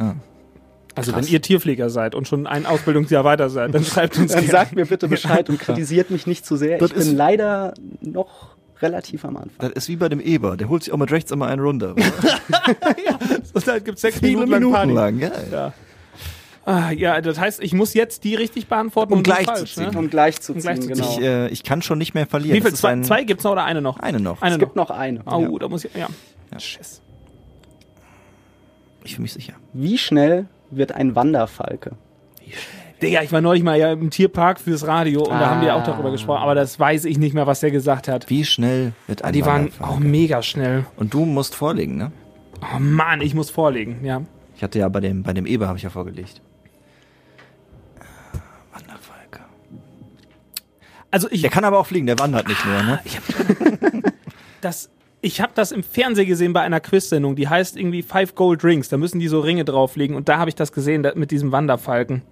Speaker 3: Also
Speaker 2: Krass.
Speaker 3: wenn ihr Tierpfleger seid und schon ein Ausbildungsjahr weiter seid, dann schreibt uns
Speaker 4: Dann
Speaker 3: gerne.
Speaker 4: sagt mir bitte Bescheid und kritisiert mich nicht zu sehr.
Speaker 2: Das
Speaker 4: ich bin leider noch relativ am Anfang.
Speaker 2: Das ist wie bei dem Eber, der holt sich auch mit rechts immer einen runter.
Speaker 3: Und dann gibt's sechs Minuten lang Party.
Speaker 2: lang, ja.
Speaker 3: Ja. Ah, ja, das heißt, ich muss jetzt die richtig beantworten
Speaker 2: Um
Speaker 3: und die
Speaker 2: gleich zu
Speaker 3: falsch,
Speaker 2: ziehen.
Speaker 3: ne?
Speaker 4: Um gleich zu
Speaker 3: Um
Speaker 4: ziehen,
Speaker 3: gleich zu
Speaker 4: genau.
Speaker 2: Ich, äh, ich kann schon nicht mehr verlieren.
Speaker 3: Wie viel? Zwei,
Speaker 2: ein-
Speaker 3: zwei gibt's noch oder eine noch?
Speaker 2: Eine noch.
Speaker 3: Eine
Speaker 4: es
Speaker 3: noch.
Speaker 4: gibt noch eine.
Speaker 3: Oh, da muss ich, ja. Schiss.
Speaker 2: Ich fühle mich sicher.
Speaker 4: Wie schnell wird ein Wanderfalke?
Speaker 3: Digga, ich war neulich mal ja im Tierpark fürs Radio und da haben die auch
Speaker 4: Ah.
Speaker 3: darüber gesprochen, aber das weiß ich nicht mehr, was der gesagt hat.
Speaker 2: Wie schnell wird ein
Speaker 3: Die waren auch mega schnell.
Speaker 2: Und du musst vorlegen, ne?
Speaker 3: Oh Mann, ich muss vorlegen, ja.
Speaker 2: Ich hatte ja bei dem, bei dem Eber habe ich ja vorgelegt. Wanderfalke.
Speaker 3: Also ich,
Speaker 2: Der kann aber auch fliegen, der wandert nicht nur, ne?
Speaker 3: das, ich habe das im Fernsehen gesehen bei einer Quiz-Sendung, die heißt irgendwie Five Gold Rings. Da müssen die so Ringe drauflegen und da habe ich das gesehen da, mit diesem Wanderfalken.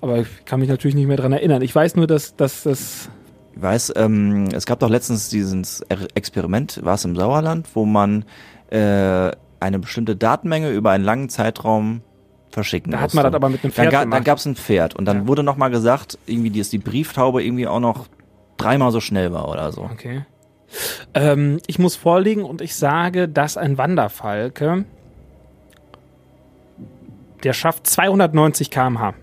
Speaker 3: aber ich kann mich natürlich nicht mehr dran erinnern. Ich weiß nur, dass, dass das.
Speaker 2: Ich weiß, ähm, es gab doch letztens dieses Er- Experiment, war es im Sauerland, wo man äh, eine bestimmte Datenmenge über einen langen Zeitraum verschicken
Speaker 3: Da hat man das aber mit einem Pferd
Speaker 2: Dann,
Speaker 3: gemacht.
Speaker 2: dann gab es ein Pferd und dann
Speaker 3: Ja.
Speaker 2: wurde nochmal gesagt, irgendwie, dass die Brieftaube irgendwie auch noch dreimal so schnell war oder so.
Speaker 3: Okay. Ähm, ich muss vorlegen und ich sage, dass ein Wanderfalke, der schafft 290 km/h.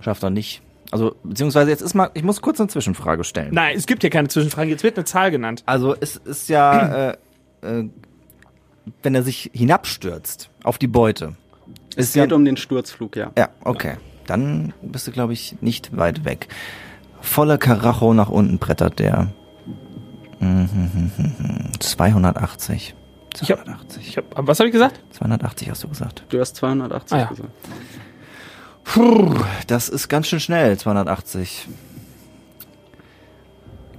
Speaker 2: Schafft er nicht. Also, beziehungsweise jetzt ist mal, ich muss kurz eine Zwischenfrage stellen.
Speaker 3: Nein, es gibt hier keine Zwischenfragen. Jetzt wird eine Zahl genannt.
Speaker 2: Also es ist ja, äh, äh, wenn er sich hinabstürzt auf die Beute.
Speaker 4: Es
Speaker 2: Ist ja-
Speaker 4: geht um den Sturzflug, ja.
Speaker 2: Ja, okay. Dann bist du, glaube ich, nicht weit weg. Volle Karacho nach unten brettert der. Mhm, 280.
Speaker 3: Ich hab-
Speaker 2: 280.
Speaker 3: Ich hab, was habe ich gesagt?
Speaker 2: 280 hast du gesagt.
Speaker 4: Du hast 280
Speaker 3: Ah, ja.
Speaker 4: gesagt.
Speaker 2: Puh, das ist ganz schön schnell, 280.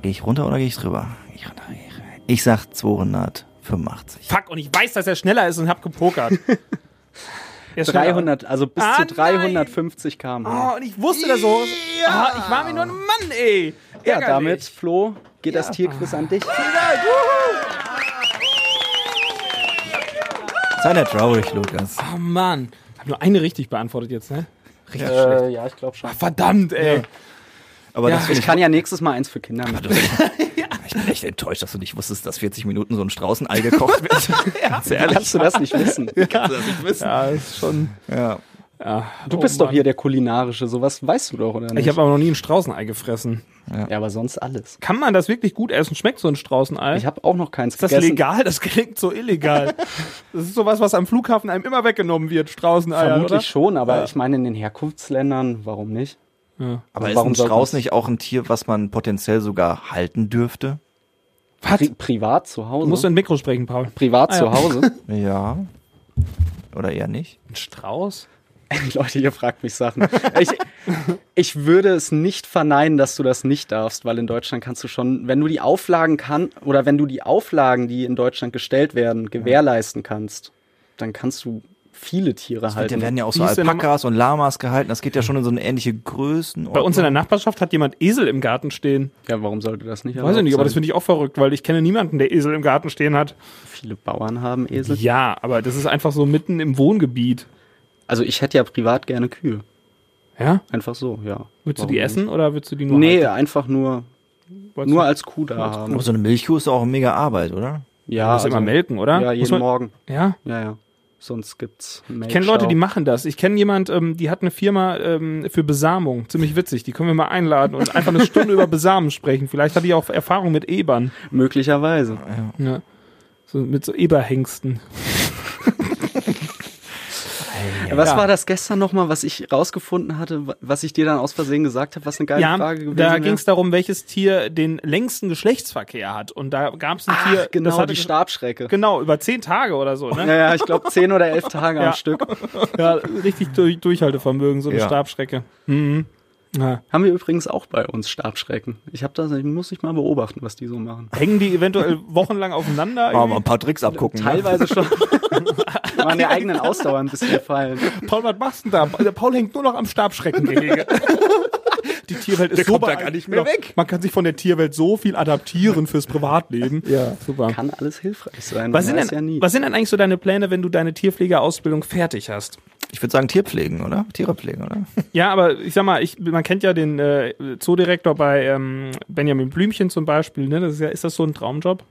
Speaker 2: Gehe ich runter oder gehe ich drüber? Ich, ich, sag 285.
Speaker 3: Fuck, und ich weiß, dass er schneller ist und hab gepokert. Er ist schneller.
Speaker 4: 300, also bis
Speaker 3: Ah,
Speaker 4: zu 350 km.
Speaker 3: Oh, und ich wusste das so. Ah, ich war mir nur ein Mann, ey.
Speaker 4: Ja,
Speaker 3: Ärgerlich.
Speaker 4: damit, Flo, geht das Tierquiz an dich.
Speaker 2: Sei nicht traurig, Lukas.
Speaker 3: Oh Mann. Hab nur eine richtig beantwortet jetzt, ne? Richtig schlecht.
Speaker 4: Äh, ja, ich glaube schon.
Speaker 3: Verdammt, ey.
Speaker 2: Aber
Speaker 3: Ja,
Speaker 2: das finde
Speaker 4: Ich kann ja nächstes Mal eins für Kinder machen.
Speaker 2: Ich bin echt enttäuscht, dass du nicht wusstest, dass 40 Minuten so ein Straußenei gekocht wird. Ganz ehrlich.
Speaker 4: Kannst du das nicht wissen?
Speaker 2: Kannst du das nicht wissen?
Speaker 3: Ja, ist schon.
Speaker 2: Ja.
Speaker 3: Ja.
Speaker 4: Du
Speaker 3: Oh
Speaker 4: bist doch
Speaker 3: Mann.
Speaker 4: hier der kulinarische, sowas weißt du doch, oder nicht?
Speaker 3: Ich habe aber noch nie ein Straußenei gefressen.
Speaker 4: ja, aber sonst alles.
Speaker 3: Kann man das wirklich gut essen? Schmeckt so ein Straußenei?
Speaker 4: Ich habe auch noch keins
Speaker 3: ist das
Speaker 4: gegessen.
Speaker 3: legal? Das klingt so illegal. das ist sowas, was am Flughafen einem immer weggenommen wird, Straußeneier,
Speaker 4: Vermutlich
Speaker 3: oder?
Speaker 4: schon, aber
Speaker 3: Ja.
Speaker 4: ich meine in den Herkunftsländern, warum nicht?
Speaker 3: Ja.
Speaker 2: Aber
Speaker 4: Also
Speaker 2: ist
Speaker 4: warum
Speaker 2: ein Strauß nicht auch ein Tier, was man potenziell sogar halten dürfte?
Speaker 4: Pri privat zu
Speaker 3: Du
Speaker 4: Hause.
Speaker 3: musst in Mikro sprechen, Paul.
Speaker 4: privat
Speaker 3: Ah,
Speaker 4: zu
Speaker 3: ja.
Speaker 4: Hause.
Speaker 2: Ja. Oder eher nicht?
Speaker 3: Ein Strauß?
Speaker 4: Leute, ihr fragt mich Sachen. Ich, ich würde es nicht verneinen, dass du das nicht darfst, weil in Deutschland kannst du schon, wenn du die Auflagen kann oder wenn du die Auflagen, die in Deutschland gestellt werden, gewährleisten kannst, dann kannst du viele Tiere
Speaker 2: Die
Speaker 4: halten.
Speaker 2: werden ja auch so Alpakas und Lamas gehalten. Das geht ja schon in so eine ähnliche Größen.
Speaker 3: Bei uns in der Nachbarschaft hat jemand Esel im Garten stehen.
Speaker 4: ja, warum sollte das nicht?
Speaker 3: Weiß ich nicht, aber das finde ich auch verrückt, weil ich kenne niemanden, der Esel im Garten stehen hat.
Speaker 4: viele Bauern haben Esel.
Speaker 3: Ja, aber das ist einfach so mitten im Wohngebiet.
Speaker 4: Also ich hätte ja privat gerne Kühe.
Speaker 3: Ja?
Speaker 4: Einfach so, ja.
Speaker 3: Würdest du
Speaker 4: Warum
Speaker 3: die
Speaker 4: nicht?
Speaker 3: essen oder würdest du die nur
Speaker 4: Nee,
Speaker 3: halten?
Speaker 4: einfach nur,
Speaker 3: Wolltest
Speaker 4: nur
Speaker 3: du-
Speaker 4: als Kuh da haben.
Speaker 2: Aber so eine Milchkuh ist auch mega Arbeit, oder?
Speaker 4: Ja,
Speaker 3: Du musst immer melken, oder?
Speaker 4: Ja, jeden
Speaker 3: man-
Speaker 4: Morgen.
Speaker 3: Ja?
Speaker 4: Ja, ja. Sonst gibt's
Speaker 3: Ich kenne Leute, die machen das. Ich kenne jemand, ähm, die hat eine Firma ähm, für Besamung. Ziemlich witzig. Die können wir mal einladen und einfach eine Stunde über Besamen sprechen. Vielleicht hat die auch Erfahrung mit Ebern.
Speaker 4: Möglicherweise.
Speaker 3: Ja. So, mit so Eberhengsten.
Speaker 4: Was
Speaker 3: Ja.
Speaker 4: war das gestern nochmal, was ich rausgefunden hatte, wa- was ich dir dann aus Versehen gesagt habe, was eine geile
Speaker 3: Ja,
Speaker 4: Frage gewesen
Speaker 3: da ging es darum, welches Tier den längsten Geschlechtsverkehr hat. Und da gab es ein
Speaker 4: Ach,
Speaker 3: Tier,
Speaker 4: genau,
Speaker 3: das hatte
Speaker 4: die Stabschrecke.
Speaker 3: Genau, über zehn Tage oder so, ne?
Speaker 4: Ja, ja, ich glaube zehn oder elf Tage
Speaker 3: Ja.
Speaker 4: am Stück.
Speaker 3: Ja, richtig durch, Durchhaltevermögen, so eine
Speaker 2: Ja.
Speaker 3: Stabschrecke. Mhm. Ja.
Speaker 4: Haben wir übrigens auch bei uns Stabschrecken. Ich habe das, ich muss ich mal beobachten, was die so machen.
Speaker 3: Hängen die eventuell wochenlang aufeinander?
Speaker 2: Machen wir mal
Speaker 3: irgendwie?
Speaker 2: ein paar Tricks abgucken. Ne?
Speaker 4: Teilweise schon. an der eigenen Ausdauer ein bisschen gefallen.
Speaker 3: Paul, was machst du denn da? Der Paul hängt nur noch am Stabschreckengehege. Die Tierwelt ist
Speaker 2: Der
Speaker 3: so
Speaker 2: kommt da gar nicht mehr weg.
Speaker 3: Man kann sich von der Tierwelt so viel adaptieren fürs Privatleben. Ja, super.
Speaker 4: Kann alles hilfreich sein.
Speaker 3: Was sind, denn,
Speaker 4: ja nie.
Speaker 3: was sind denn eigentlich so deine Pläne, wenn du deine Tierpflegeausbildung fertig hast?
Speaker 2: Ich würde sagen Tierpflegen, oder? Tiere pflegen, oder?
Speaker 3: Ja, aber ich sag mal, ich, man kennt ja den äh, Zoodirektor bei ähm, Benjamin Blümchen zum Beispiel. Ne? Das ist, ja, ist das so ein Traumjob?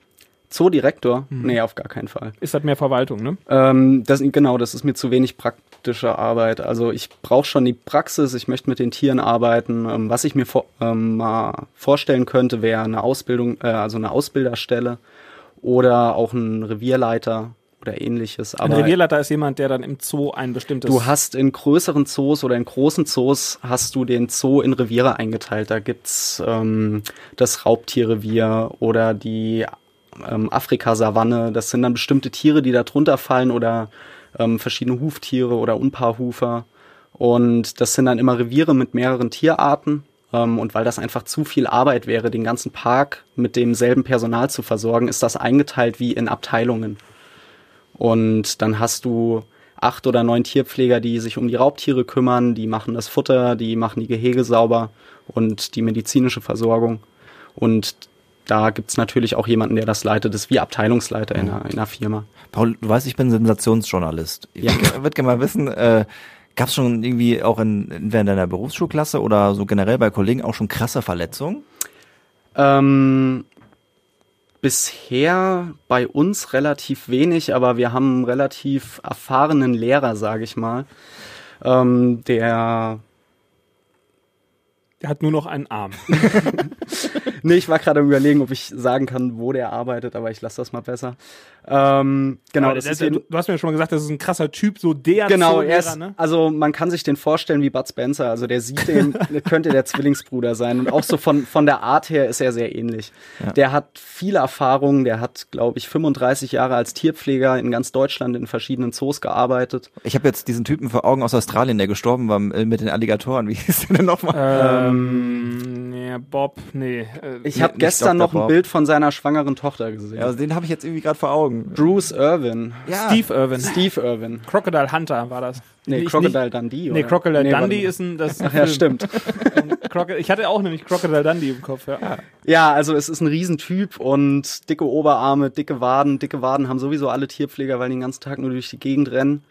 Speaker 4: Zoodirektor?
Speaker 3: Mhm.
Speaker 4: Nee, auf gar keinen Fall.
Speaker 3: Ist das mehr Verwaltung, ne?
Speaker 4: Ähm, das, genau, das ist mir zu wenig praktische Arbeit. Also ich brauche schon die Praxis, ich möchte mit den Tieren arbeiten. Ähm, was ich mir vor, ähm, mal vorstellen könnte, wäre eine Ausbildung, äh, also eine Ausbilderstelle oder auch ein Revierleiter oder ähnliches.
Speaker 3: Ein
Speaker 4: Aber
Speaker 3: Revierleiter ist jemand, der dann im Zoo ein bestimmtes...
Speaker 4: du hast in größeren Zoos oder in großen Zoos hast du den Zoo in Reviere eingeteilt. Da gibt's ähm, das Raubtierrevier oder die ähm, Afrikasavanne. Das sind dann bestimmte Tiere, die da drunter fallen oder ähm, verschiedene Huftiere oder Unpaarhufer. Und das sind dann immer Reviere mit mehreren Tierarten. Ähm, und weil das einfach zu viel Arbeit wäre, den ganzen Park mit demselben Personal zu versorgen, ist das eingeteilt wie in Abteilungen. Und dann hast du acht oder neun Tierpfleger, die sich um die Raubtiere kümmern, die machen das Futter, die machen die Gehege sauber und die medizinische Versorgung. Und da gibt's natürlich auch jemanden, der das leitet, das ist wie Abteilungsleiter in, einer, in einer Firma.
Speaker 2: Paul, du weißt, ich bin Sensationsjournalist. Ich
Speaker 4: Ja.
Speaker 2: würde gerne mal wissen, äh, gab es schon irgendwie auch in, in während deiner Berufsschulklasse oder so generell bei Kollegen auch schon krasse Verletzungen?
Speaker 4: Ähm, bisher bei uns relativ wenig, aber wir haben einen relativ erfahrenen Lehrer, sage ich mal, ähm, der
Speaker 3: Der hat nur noch einen Arm.
Speaker 4: Nee, ich war gerade am überlegen, ob ich sagen kann, wo der arbeitet, aber ich lasse das mal besser. Ähm, genau,
Speaker 3: Aber
Speaker 4: das
Speaker 3: der-
Speaker 4: ist
Speaker 3: der- du hast mir schon mal gesagt, das ist ein krasser Typ, so der
Speaker 4: genau,
Speaker 3: Zoolehrer,
Speaker 4: er ist,
Speaker 3: ne?
Speaker 4: also man kann sich den vorstellen wie Bud Spencer, also der sieht den, könnte der Zwillingsbruder sein und auch so von, von der Art her ist er sehr ähnlich. Der hat viele Erfahrungen, der hat, glaube ich, 35 Jahre als Tierpfleger in ganz Deutschland in verschiedenen Zoos gearbeitet.
Speaker 2: Ich habe jetzt diesen Typen vor Augen aus Australien, der gestorben war äh, mit den Alligatoren. Wie hieß der denn nochmal?
Speaker 3: Ähm, ja, Bob, nee. äh,
Speaker 4: Ich
Speaker 2: Nee,
Speaker 4: habe
Speaker 2: nicht
Speaker 4: gestern noch ein
Speaker 2: Bob.
Speaker 4: Bild von seiner schwangeren Tochter gesehen.
Speaker 2: ja, also den habe ich jetzt irgendwie gerade vor Augen.
Speaker 4: Bruce Irwin.
Speaker 2: Ja.
Speaker 3: Steve Irwin.
Speaker 4: Steve Irwin.
Speaker 3: Crocodile Hunter war das.
Speaker 4: Nee,
Speaker 3: Nicht-
Speaker 4: Crocodile Dundee.
Speaker 3: Nee,
Speaker 4: oder?
Speaker 3: Crocodile
Speaker 4: Nee,
Speaker 3: Dundee ist ein, das ist ein
Speaker 4: Ach ja, stimmt.
Speaker 3: Ich hatte auch nämlich Crocodile Dundee im Kopf, ja.
Speaker 4: Ja, also es ist ein Riesentyp und dicke Oberarme, dicke Waden. Dicke Waden haben sowieso alle Tierpfleger, weil die den ganzen Tag nur durch die Gegend rennen.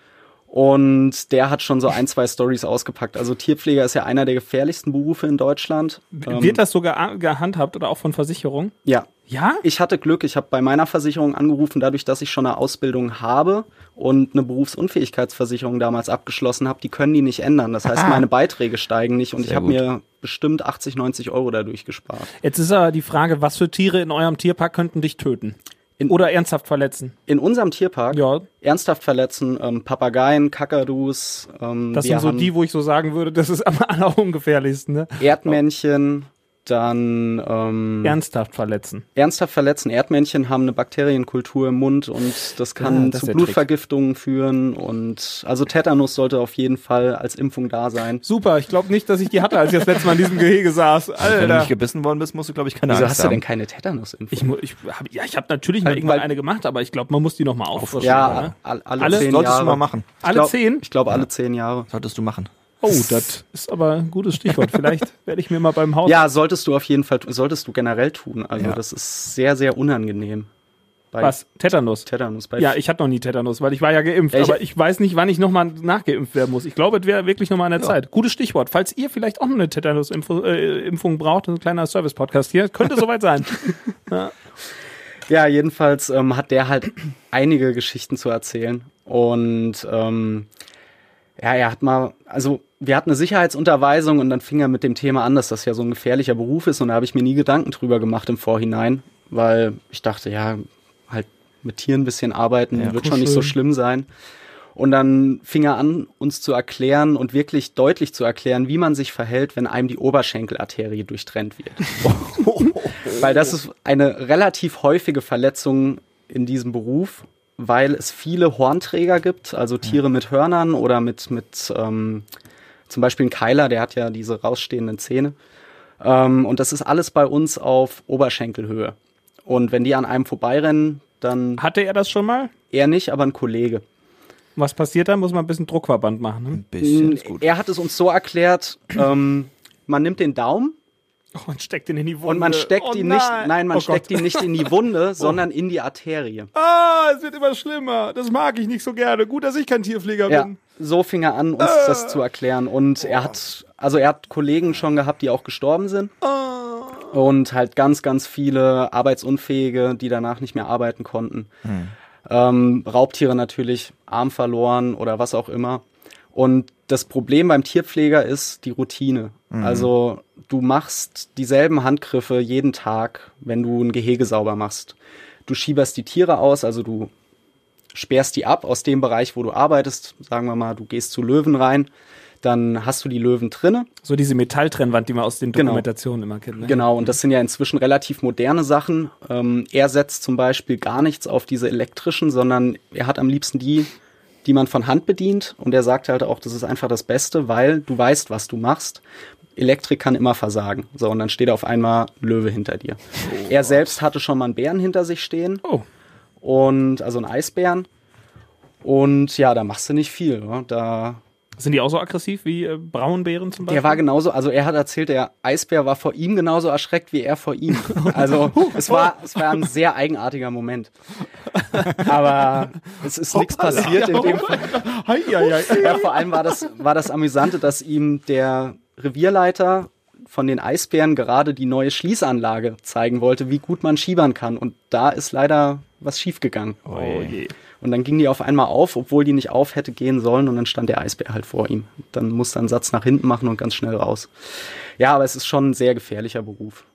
Speaker 4: Und der hat schon so ein, zwei Stories ausgepackt. Also Tierpfleger ist ja einer der gefährlichsten Berufe in Deutschland. Ähm,
Speaker 3: Wird das sogar gehandhabt oder auch von Versicherungen?
Speaker 4: ja.
Speaker 3: Ja?
Speaker 4: Ich hatte Glück, ich habe bei meiner Versicherung angerufen, dadurch, dass ich schon eine Ausbildung habe und eine Berufsunfähigkeitsversicherung damals abgeschlossen habe, die können die nicht ändern. Das heißt, meine Beiträge steigen nicht und ich
Speaker 2: Sehr
Speaker 4: habe
Speaker 2: gut.
Speaker 4: mir bestimmt 80, 90 Euro dadurch gespart.
Speaker 3: Jetzt ist aber die Frage, was für Tiere in eurem Tierpark könnten dich töten?
Speaker 4: In-
Speaker 3: oder ernsthaft verletzen?
Speaker 4: In unserem Tierpark
Speaker 3: Ja,
Speaker 4: ernsthaft verletzen, ähm, Papageien, Kakadus, ähm,
Speaker 3: das sind so die, wo ich so sagen würde, das ist am allerungefährlichsten, ne?
Speaker 4: Erdmännchen, dann ähm,
Speaker 3: Ernsthaft verletzen.
Speaker 4: ernsthaft verletzen. Erdmännchen haben eine Bakterienkultur im Mund und das kann
Speaker 3: Ja, das ist
Speaker 4: zu. Blutvergiftungen führen und also Tetanus sollte auf jeden Fall als Impfung da sein.
Speaker 3: Super, ich glaube nicht, dass ich die hatte, als ich das letzte Mal in diesem Gehege saß.
Speaker 2: Wenn du
Speaker 3: Alter.
Speaker 2: nicht gebissen worden bist, musst du, glaube ich, keine
Speaker 4: Wieso
Speaker 2: Angst
Speaker 4: hast du denn keine Tetanusimpfung?
Speaker 3: Ich, ich hab, ja, ich habe natürlich mal irgendwann eine gemacht, aber ich glaube, man muss die noch mal auffrischen.
Speaker 4: ja,
Speaker 3: oder?
Speaker 4: all, alle,
Speaker 3: Alle?
Speaker 4: zehn
Speaker 2: Solltest
Speaker 4: Jahre.
Speaker 2: du mal machen.
Speaker 4: Ich
Speaker 3: Alle
Speaker 4: glaub,
Speaker 3: zehn?
Speaker 4: Ich glaube alle zehn Jahre.
Speaker 2: Solltest du machen.
Speaker 3: Oh, das ist aber ein gutes Stichwort. Vielleicht werde ich mir mal beim Haus.
Speaker 4: Ja, solltest du auf jeden Fall, solltest du generell tun. Also
Speaker 2: Ja.
Speaker 4: das ist sehr, sehr unangenehm. Bei
Speaker 3: Was? Tetanus.
Speaker 4: Tetanus. Bei
Speaker 3: Ja, ich hatte noch nie Tetanus, weil ich war ja geimpft.
Speaker 4: Ja, ich-
Speaker 3: aber ich weiß nicht, wann ich nochmal nachgeimpft werden muss. Ich glaube, es wäre wirklich nochmal an der Zeit. Gutes Stichwort. Falls ihr vielleicht auch noch eine Tetanus-Impfung äh, braucht, ein kleiner Service-Podcast hier, könnte soweit sein.
Speaker 4: Ja, jedenfalls ähm, hat der halt einige Geschichten zu erzählen. Und ähm, ja, er hat mal, also wir hatten eine Sicherheitsunterweisung und dann fing er mit dem Thema an, dass das ja so ein gefährlicher Beruf ist und da habe ich mir nie Gedanken drüber gemacht im Vorhinein, weil ich dachte, ja, halt mit Tieren ein bisschen arbeiten,
Speaker 2: Ja,
Speaker 4: wird schon nicht so schlimm sein. Und dann fing er an, uns zu erklären und wirklich deutlich zu erklären, wie man sich verhält, wenn einem die Oberschenkelarterie durchtrennt wird. weil das ist eine relativ häufige Verletzung in diesem Beruf, weil es viele Hornträger gibt, also Tiere mit Hörnern oder mit, mit ähm, zum Beispiel ein Keiler, der hat ja diese rausstehenden Zähne. Ähm, und das ist alles bei uns auf Oberschenkelhöhe. Und wenn die an einem vorbeirennen, dann
Speaker 3: Hatte er das schon mal?
Speaker 4: er nicht, aber ein Kollege.
Speaker 3: Was passiert da? Muss man ein bisschen Druckverband machen. Ne?
Speaker 2: Ein bisschen ist gut.
Speaker 4: Er hat es uns so erklärt, ähm, man nimmt den Daumen
Speaker 3: Oh, und steckt ihn in die Wunde.
Speaker 4: und man steckt
Speaker 3: oh,
Speaker 4: ihn nicht, nein, man
Speaker 3: oh
Speaker 4: steckt
Speaker 3: Gott.
Speaker 4: ihn nicht in die Wunde, sondern in die Arterie.
Speaker 3: Ah, es wird immer schlimmer. Das mag ich nicht so gerne. Gut, dass ich kein Tierpfleger
Speaker 4: Ja,
Speaker 3: bin.
Speaker 4: so fing er an, uns das zu erklären. Und er hat, also er hat Kollegen schon gehabt, die auch gestorben sind. Und halt ganz, ganz viele Arbeitsunfähige, die danach nicht mehr arbeiten konnten. Ähm, Raubtiere natürlich, Arm verloren oder was auch immer. Und das Problem beim Tierpfleger ist die Routine. Also du machst dieselben Handgriffe jeden Tag, wenn du ein Gehege sauber machst. Du schieberst die Tiere aus, also du sperrst die ab aus dem Bereich, wo du arbeitest. Sagen wir mal, du gehst zu Löwen rein, dann hast du die Löwen drinne.
Speaker 3: So diese Metalltrennwand, die man aus den
Speaker 4: Genau.
Speaker 3: Dokumentationen immer kennt. Ne?
Speaker 4: Genau, und das sind ja inzwischen relativ moderne Sachen. Ähm, er setzt zum Beispiel gar nichts auf diese elektrischen, sondern er hat am liebsten die, die man von Hand bedient. Und er sagt halt auch, das ist einfach das Beste, weil du weißt, was du machst. Elektrik kann immer versagen. So, und dann steht auf einmal ein Löwe hinter dir. er selbst hatte schon mal einen Bären hinter sich stehen
Speaker 3: Oh,
Speaker 4: und also einen Eisbären. Und ja, da machst du nicht viel. Ne? Da
Speaker 3: sind die auch so aggressiv wie äh, Braunbären zum Beispiel?
Speaker 4: Der war genauso, also er hat erzählt, der Eisbär war vor ihm genauso erschreckt wie er vor ihm. Also es war, es war ein sehr eigenartiger Moment. Aber es ist nichts passiert in dem Fall. Ja, vor allem war das, war das Amüsante, dass ihm der Revierleiter von den Eisbären gerade die neue Schließanlage zeigen wollte, wie gut man schiebern kann. Und da ist leider was schiefgegangen.
Speaker 3: Oh je.
Speaker 4: Und dann ging die auf einmal auf, obwohl die nicht auf hätte gehen sollen. Und dann stand der Eisbär halt vor ihm. Dann musste er einen Satz nach hinten machen und ganz schnell raus. Ja, aber es ist schon ein sehr gefährlicher Beruf.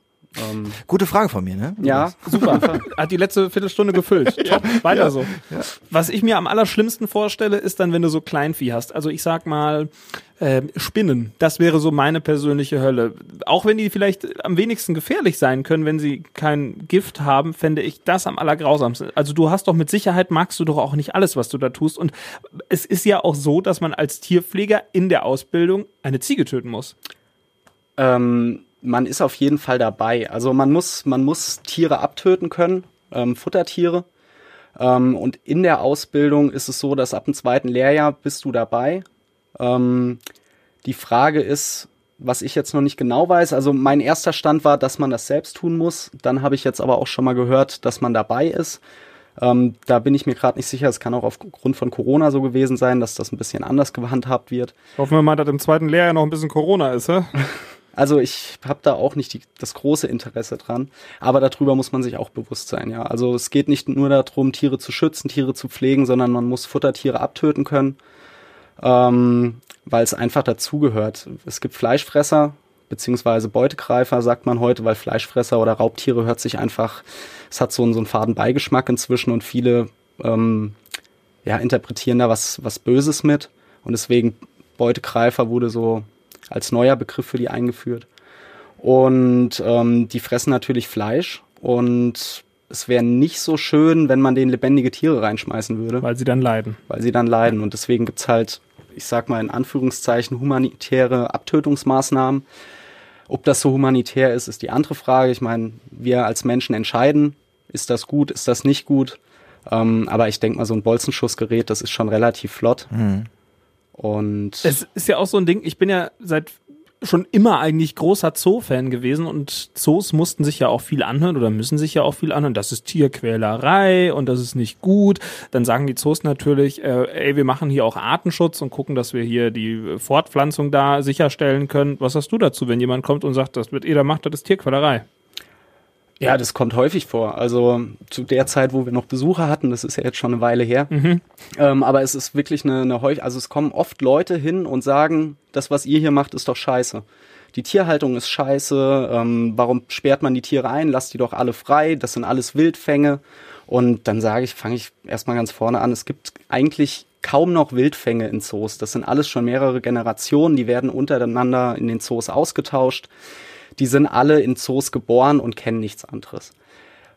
Speaker 2: Ähm, Gute Frage von mir, ne?
Speaker 4: Ja,
Speaker 3: super. Hat die letzte Viertelstunde gefüllt. Top, weiter ja, so. Ja. Was ich mir am allerschlimmsten vorstelle, ist dann, wenn du so Kleinvieh hast. Also ich sag mal, äh, Spinnen. Das wäre so meine persönliche Hölle. Auch wenn die vielleicht am wenigsten gefährlich sein können, wenn sie kein Gift haben, fände ich das am allergrausamsten. Also du hast doch mit Sicherheit, magst du doch auch nicht alles, was du da tust. Und es ist ja auch so, dass man als Tierpfleger in der Ausbildung eine Ziege töten muss.
Speaker 4: Ähm, man ist auf jeden Fall dabei. Also man muss, man muss Tiere abtöten können, ähm, Futtertiere. Ähm, und in der Ausbildung ist es so, dass ab dem zweiten Lehrjahr bist du dabei. Ähm, die Frage ist, was ich jetzt noch nicht genau weiß. Also mein erster Stand war, dass man das selbst tun muss. Dann habe ich jetzt aber auch schon mal gehört, dass man dabei ist. Ähm, da bin ich mir gerade nicht sicher. Es kann auch aufgrund von Corona so gewesen sein, dass das ein bisschen anders gehandhabt wird.
Speaker 3: Hoffen wir mal, dass im zweiten Lehrjahr noch ein bisschen Corona ist, hä?
Speaker 4: Also ich habe da auch nicht die, das große Interesse dran, aber darüber muss man sich auch bewusst sein. Ja, also es geht nicht nur darum, Tiere zu schützen, Tiere zu pflegen, sondern man muss Futtertiere abtöten können, ähm, weil es einfach dazugehört. Es gibt Fleischfresser beziehungsweise Beutegreifer, sagt man heute, weil Fleischfresser oder Raubtiere hört sich einfach, es hat so einen, so einen faden Beigeschmack inzwischen und viele ähm, ja, interpretieren da was, was Böses mit und deswegen Beutegreifer wurde so als neuer Begriff für die eingeführt. Und ähm, die fressen natürlich Fleisch und es wäre nicht so schön, wenn man denen lebendige Tiere reinschmeißen würde.
Speaker 3: Weil sie dann leiden.
Speaker 4: Weil sie dann leiden. Und deswegen gibt's halt, ich sag mal in Anführungszeichen, humanitäre Abtötungsmaßnahmen. Ob das so humanitär ist, ist die andere Frage. Ich meine, wir als Menschen entscheiden, ist das gut, ist das nicht gut. Ähm, aber ich denke mal, so ein Bolzenschussgerät, das ist schon relativ flott. Mhm. Und
Speaker 3: es ist ja auch so ein Ding, ich bin ja seit schon immer eigentlich großer Zoo-Fan gewesen und Zoos mussten sich ja auch viel anhören oder müssen sich ja auch viel anhören. Das ist Tierquälerei und das ist nicht gut. Dann sagen die Zoos natürlich, äh, ey, wir machen hier auch Artenschutz und gucken, dass wir hier die Fortpflanzung da sicherstellen können. Was hast du dazu, wenn jemand kommt und sagt, das wird ihr da macht, das ist Tierquälerei?
Speaker 4: Ja, das kommt häufig vor. Also zu der Zeit, wo wir noch Besucher hatten, das ist ja jetzt schon eine Weile her. Mhm. Ähm, aber es ist wirklich eine, eine häufig, also es kommen oft Leute hin und sagen, das, was ihr hier macht, ist doch scheiße. Die Tierhaltung ist scheiße, ähm, warum sperrt man die Tiere ein? Lasst die doch alle frei, das sind alles Wildfänge. Und dann sage ich, fange ich erstmal ganz vorne an, es gibt eigentlich kaum noch Wildfänge in Zoos. Das sind alles schon mehrere Generationen, die werden untereinander in den Zoos ausgetauscht die sind alle in Zoos geboren und kennen nichts anderes.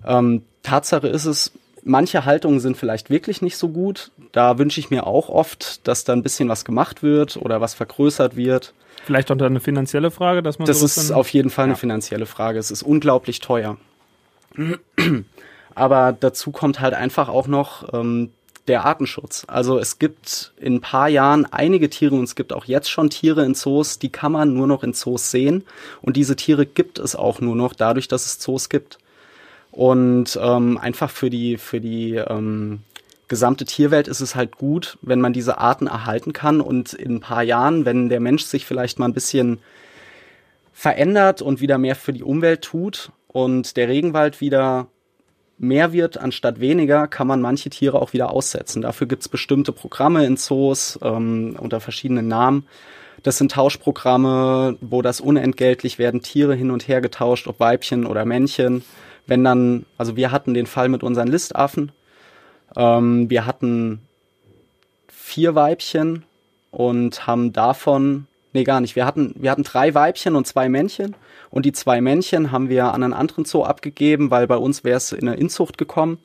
Speaker 4: Ähm, Tatsache ist es, manche Haltungen sind vielleicht wirklich nicht so gut. Da wünsche ich mir auch oft, dass da ein bisschen was gemacht wird oder was vergrößert wird.
Speaker 3: Vielleicht auch eine finanzielle Frage, dass man
Speaker 4: das ist auf jeden Fall eine finanzielle Frage. Es ist unglaublich teuer. Aber dazu kommt halt einfach auch noch ähm, der Artenschutz. Also es gibt in ein paar Jahren einige Tiere und es gibt auch jetzt schon Tiere in Zoos, die kann man nur noch in Zoos sehen. Und diese Tiere gibt es auch nur noch dadurch, dass es Zoos gibt. Und ähm, einfach für die, für die ähm, gesamte Tierwelt ist es halt gut, wenn man diese Arten erhalten kann und in ein paar Jahren, wenn der Mensch sich vielleicht mal ein bisschen verändert und wieder mehr für die Umwelt tut und der Regenwald wieder mehr wird anstatt weniger, kann man manche Tiere auch wieder aussetzen. Dafür gibt's bestimmte Programme in Zoos ähm, unter verschiedenen Namen. Das sind Tauschprogramme, wo das unentgeltlich werden Tiere hin und her getauscht, ob Weibchen oder Männchen. Wenn dann, also wir hatten den Fall mit unseren Listaffen. Ähm, wir hatten vier Weibchen und haben davon, nee gar nicht, wir hatten, wir hatten drei Weibchen und zwei Männchen und die zwei Männchen haben wir an einen anderen Zoo abgegeben, weil bei uns wäre es in eine Inzucht gekommen.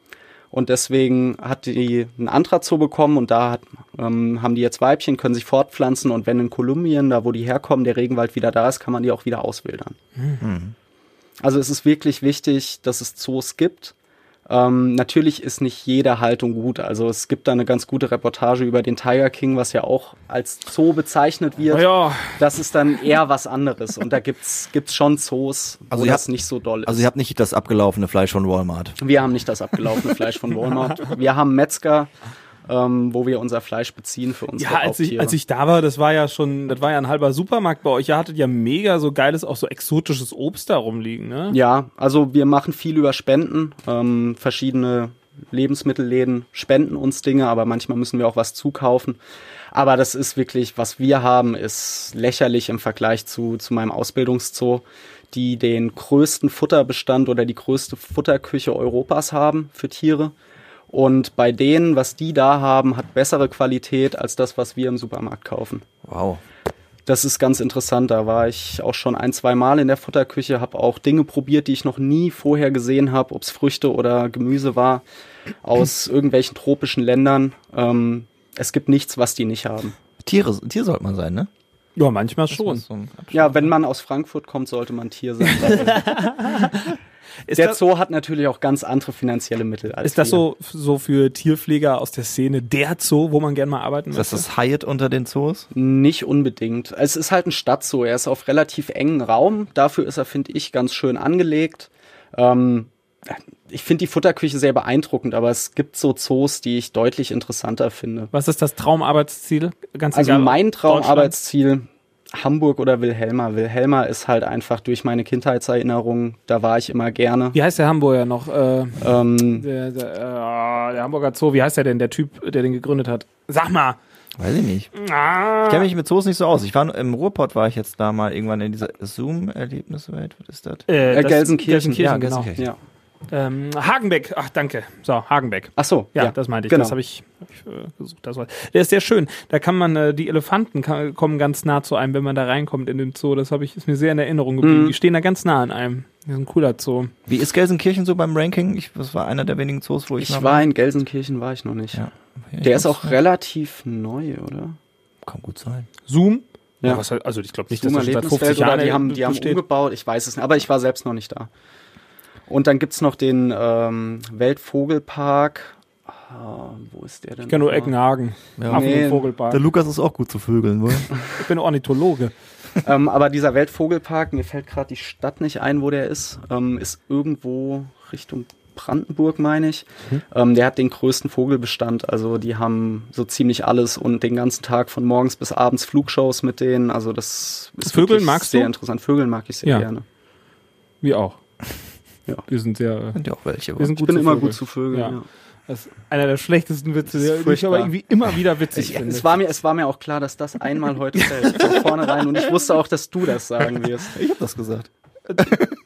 Speaker 4: Und deswegen hat die ein anderer Zoo bekommen und da hat, ähm, haben die jetzt Weibchen, können sich fortpflanzen und wenn in Kolumbien, da wo die herkommen, der Regenwald wieder da ist, kann man die auch wieder auswildern. Mhm. Also es ist wirklich wichtig, dass es Zoos gibt. Ähm, natürlich ist nicht jede Haltung gut. Also es gibt da eine ganz gute Reportage über den Tiger King, was ja auch als Zoo bezeichnet wird.
Speaker 3: Ja.
Speaker 4: Das ist dann eher was anderes. Und da gibt's gibt's schon Zoos, wo
Speaker 2: Also
Speaker 4: das
Speaker 2: habt-
Speaker 4: nicht so doll ist.
Speaker 2: Also ihr habt nicht das abgelaufene Fleisch von Walmart.
Speaker 4: wir haben nicht das abgelaufene Fleisch von Walmart. Wir haben Metzger, ähm, wo wir unser Fleisch beziehen für unsere
Speaker 3: Ja, als ich, als ich da war, das war ja schon, das war ja ein halber Supermarkt bei euch. Ihr hattet ja mega so geiles, auch so exotisches Obst da rumliegen, ne?
Speaker 4: Ja, also wir machen viel über Spenden. Ähm, verschiedene Lebensmittelläden spenden uns Dinge, aber manchmal müssen wir auch was zukaufen. Aber das ist wirklich, was wir haben, ist lächerlich im Vergleich zu, zu meinem Ausbildungszoo, die den größten Futterbestand oder die größte Futterküche Europas haben für Tiere. Und bei denen, was die da haben, hat bessere Qualität als das, was wir im Supermarkt kaufen.
Speaker 2: Wow.
Speaker 4: Das ist ganz interessant. Da war ich auch schon ein, zwei Mal in der Futterküche, habe auch Dinge probiert, die ich noch nie vorher gesehen habe, ob es Früchte oder Gemüse war, aus irgendwelchen tropischen Ländern. Ähm, es gibt nichts, was die nicht haben.
Speaker 2: Tiere, Tier sollte man sein, ne?
Speaker 3: Ja, manchmal schon.
Speaker 2: So.
Speaker 4: Ja, wenn man aus Frankfurt kommt, sollte man Tier sein.
Speaker 3: Ist,
Speaker 4: der
Speaker 3: das,
Speaker 4: Zoo hat natürlich auch ganz andere finanzielle Mittel als
Speaker 3: ist das
Speaker 4: wir.
Speaker 3: so, so für Tierpfleger aus der Szene der Zoo, wo man gerne mal arbeiten
Speaker 2: Ist das
Speaker 3: möchte?
Speaker 2: das Hyatt unter den Zoos?
Speaker 4: Nicht unbedingt. Es ist halt ein Stadtzoo. Er ist auf relativ engen Raum. Dafür ist er, finde ich, ganz schön angelegt. Ähm, ich finde die Futterküche sehr beeindruckend, aber es gibt so Zoos, die ich deutlich interessanter finde.
Speaker 3: Was ist das Traumarbeitsziel? Ganz
Speaker 4: Also mein? Traumarbeitsziel Hamburg oder Wilhelma. Wilhelma ist halt einfach durch meine Kindheitserinnerungen, da war ich immer gerne.
Speaker 3: Wie heißt der Hamburger noch? Äh,
Speaker 4: Ähm,
Speaker 3: der, der, äh, der Hamburger Zoo, wie heißt der denn, der Typ, der den gegründet hat? Sag mal!
Speaker 2: Weiß ich nicht.
Speaker 3: Ah.
Speaker 2: Ich kenne mich mit Zoos nicht so aus. Ich war im Ruhrpott, war ich jetzt da mal irgendwann in dieser Zoom-Erlebniswelt. Was ist das?
Speaker 3: Äh, das-
Speaker 4: Gelsenkirchen.
Speaker 3: Gelsenkirchen,
Speaker 2: Ja,
Speaker 3: genau.
Speaker 2: Gelsenkirchen.
Speaker 4: ja.
Speaker 3: Ähm, Hagenbeck, ach danke. So, Hagenbeck.
Speaker 4: Ach so,
Speaker 3: Ja,
Speaker 4: ja,
Speaker 3: das meinte ich.
Speaker 4: Genau.
Speaker 3: Das habe ich, hab ich äh, gesucht. Das war, der ist sehr schön. Da kann man, äh, die Elefanten kann, kommen ganz nah zu einem, wenn man da reinkommt in den Zoo. Das habe ich, ist mir sehr in Erinnerung geblieben.
Speaker 4: Mhm.
Speaker 3: Die stehen da ganz nah an einem. Das ist ein cooler Zoo.
Speaker 2: Wie ist Gelsenkirchen so beim Ranking? Ich, das war einer der wenigen Zoos, wo ich,
Speaker 4: Ich war in Gelsenkirchen, war ich noch nicht.
Speaker 2: Ja. Ja,
Speaker 4: Der ist auch
Speaker 2: ja.
Speaker 4: relativ neu, oder?
Speaker 2: Kann gut sein.
Speaker 3: Zoom?
Speaker 4: Ja.
Speaker 3: was halt, also ich glaube nicht,
Speaker 4: Zoom
Speaker 3: dass das seit 50
Speaker 4: Erlebniswelt
Speaker 3: Jahren
Speaker 4: oder die haben, die haben umgebaut, ich weiß es nicht, aber ich war selbst noch nicht da. Und dann gibt's noch den ähm, Weltvogelpark. Ah, wo ist der denn?
Speaker 3: Ich kenne nur? Eckenhagen.
Speaker 2: Ja.
Speaker 4: Nee.
Speaker 3: Vogelpark.
Speaker 2: Der Lukas ist auch gut zu Vögeln, wohl?
Speaker 3: Ich bin Ornithologe.
Speaker 4: ähm, aber dieser Weltvogelpark, mir fällt gerade die Stadt nicht ein, wo der ist, ähm, ist irgendwo Richtung Brandenburg, meine ich.
Speaker 3: Mhm.
Speaker 4: Ähm, der hat den größten Vogelbestand. Also die haben so ziemlich alles und den ganzen Tag von morgens bis abends Flugshows mit denen. Also das ist
Speaker 3: Vögeln
Speaker 4: wirklich
Speaker 3: magst
Speaker 4: sehr
Speaker 3: du?
Speaker 4: interessant. Vögeln mag ich sehr
Speaker 3: Ja.
Speaker 4: gerne.
Speaker 3: Wir auch.
Speaker 4: Ja.
Speaker 3: Wir sind sehr,
Speaker 2: Sind ja auch welche.
Speaker 3: wir sind
Speaker 4: Ich
Speaker 3: gut
Speaker 4: bin
Speaker 3: zu
Speaker 4: immer
Speaker 3: Vögeln.
Speaker 4: gut zu Vögeln.
Speaker 3: Ja.
Speaker 4: Ja.
Speaker 3: Das ist einer der schlechtesten Witze, der ich aber irgendwie immer wieder witzig
Speaker 4: Ich,
Speaker 3: finde.
Speaker 4: es, war mir, es war mir auch klar, dass das einmal heute fällt, von vornherein. Und ich wusste auch, dass du das sagen wirst.
Speaker 2: Ich hab das gesagt.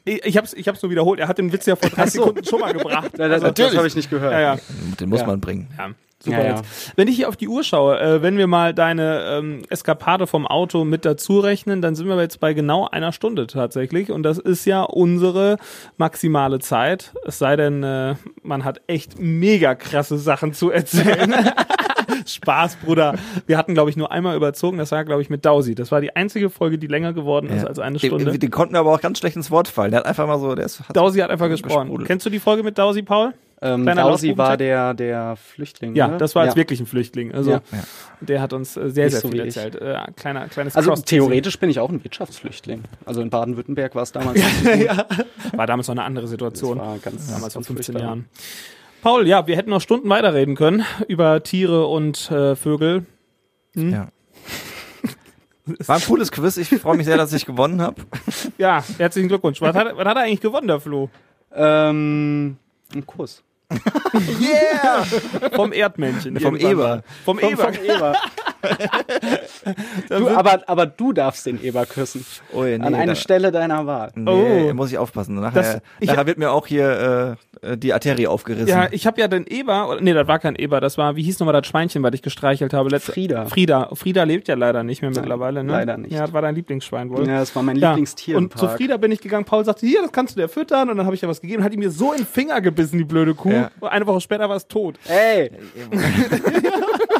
Speaker 3: Ich, ich hab's, ich hab's nur wiederholt. Er hat den Witz ja vor drei
Speaker 4: Ach so.
Speaker 3: Sekunden schon mal gebracht.
Speaker 4: Ja, das das habe ich nicht gehört.
Speaker 3: Ja, ja.
Speaker 2: Den muss
Speaker 4: Ja.
Speaker 2: man bringen.
Speaker 3: ja. Super
Speaker 4: Ja, ja.
Speaker 3: jetzt. Wenn ich hier auf die Uhr schaue, äh, wenn wir mal deine ähm, Eskapade vom Auto mit dazu rechnen, dann sind wir jetzt bei genau einer Stunde tatsächlich. Und das ist ja unsere maximale Zeit. Es sei denn, äh, man hat echt mega krasse Sachen zu erzählen. Spaß, Bruder. Wir hatten, glaube ich, nur einmal überzogen. Das war, glaube ich, mit Dausi. Das war die einzige Folge, die länger geworden ist als eine Stunde.
Speaker 2: Den, den konnten wir aber auch ganz schlecht ins Wort fallen. Der hat einfach mal so, der ist, hat
Speaker 3: Dausi hat einfach gesprochen.
Speaker 2: gesprudelt.
Speaker 3: Kennst du die Folge mit Dausi, Paul?
Speaker 4: Ähm, Dausi war der, der Flüchtling.
Speaker 3: Ja,
Speaker 4: ne?
Speaker 3: das war jetzt
Speaker 4: ja.
Speaker 3: wirklich ein Flüchtling. Also
Speaker 4: Ja.
Speaker 3: der hat uns äh, sehr,
Speaker 4: Nicht
Speaker 3: sehr
Speaker 4: so
Speaker 3: viel erzählt. Äh, kleiner, kleines
Speaker 4: Also theoretisch bin ich auch ein Wirtschaftsflüchtling. Also in Baden-Württemberg war es damals.
Speaker 3: War damals noch eine andere
Speaker 4: Das
Speaker 3: Situation.
Speaker 4: war ganz,
Speaker 3: damals vor
Speaker 4: ganz
Speaker 3: 15
Speaker 4: furchtbar.
Speaker 3: Jahren. Paul, ja, wir hätten noch Stunden weiterreden können über Tiere und äh, Vögel.
Speaker 2: Ja. War ein cooles Quiz. Ich freue mich sehr, dass ich gewonnen habe.
Speaker 3: Ja, herzlichen Glückwunsch. Was hat, was hat er eigentlich gewonnen, der Flo?
Speaker 4: Ähm, ein Kuss.
Speaker 2: Yeah!
Speaker 3: Vom Erdmännchen.
Speaker 2: Vom Eber.
Speaker 3: Vom
Speaker 4: Vom,
Speaker 3: Eber.
Speaker 4: vom Eber. du, aber, aber du darfst den Eber küssen.
Speaker 2: Ui, nee,
Speaker 4: An eine
Speaker 2: da-
Speaker 4: Stelle deiner Wahl.
Speaker 2: Nee,
Speaker 3: Oh.
Speaker 2: muss ich aufpassen. Nachher,
Speaker 3: Das- ich-
Speaker 2: nachher wird mir auch hier äh, die Arterie aufgerissen.
Speaker 3: Ja, ich habe ja den Eber, nee, das war kein Eber, das war, wie hieß nochmal das Schweinchen, was ich gestreichelt habe? Letzte,
Speaker 4: Frieda.
Speaker 3: Frieda. Frieda lebt ja leider nicht mehr
Speaker 4: Nein,
Speaker 3: mittlerweile, ne?
Speaker 4: leider nicht.
Speaker 3: Ja, das war dein Lieblingsschwein wohl.
Speaker 4: Ja, das war mein
Speaker 3: Ja,
Speaker 4: Lieblingstier im
Speaker 3: Und zu. Frieda bin ich gegangen. Paul sagte, hier, das kannst du dir füttern. Und dann habe ich ja was gegeben. Hat die mir so in den Finger gebissen, die blöde Kuh.
Speaker 2: Ja.
Speaker 3: Und Eine Woche später war es tot.
Speaker 4: Ey,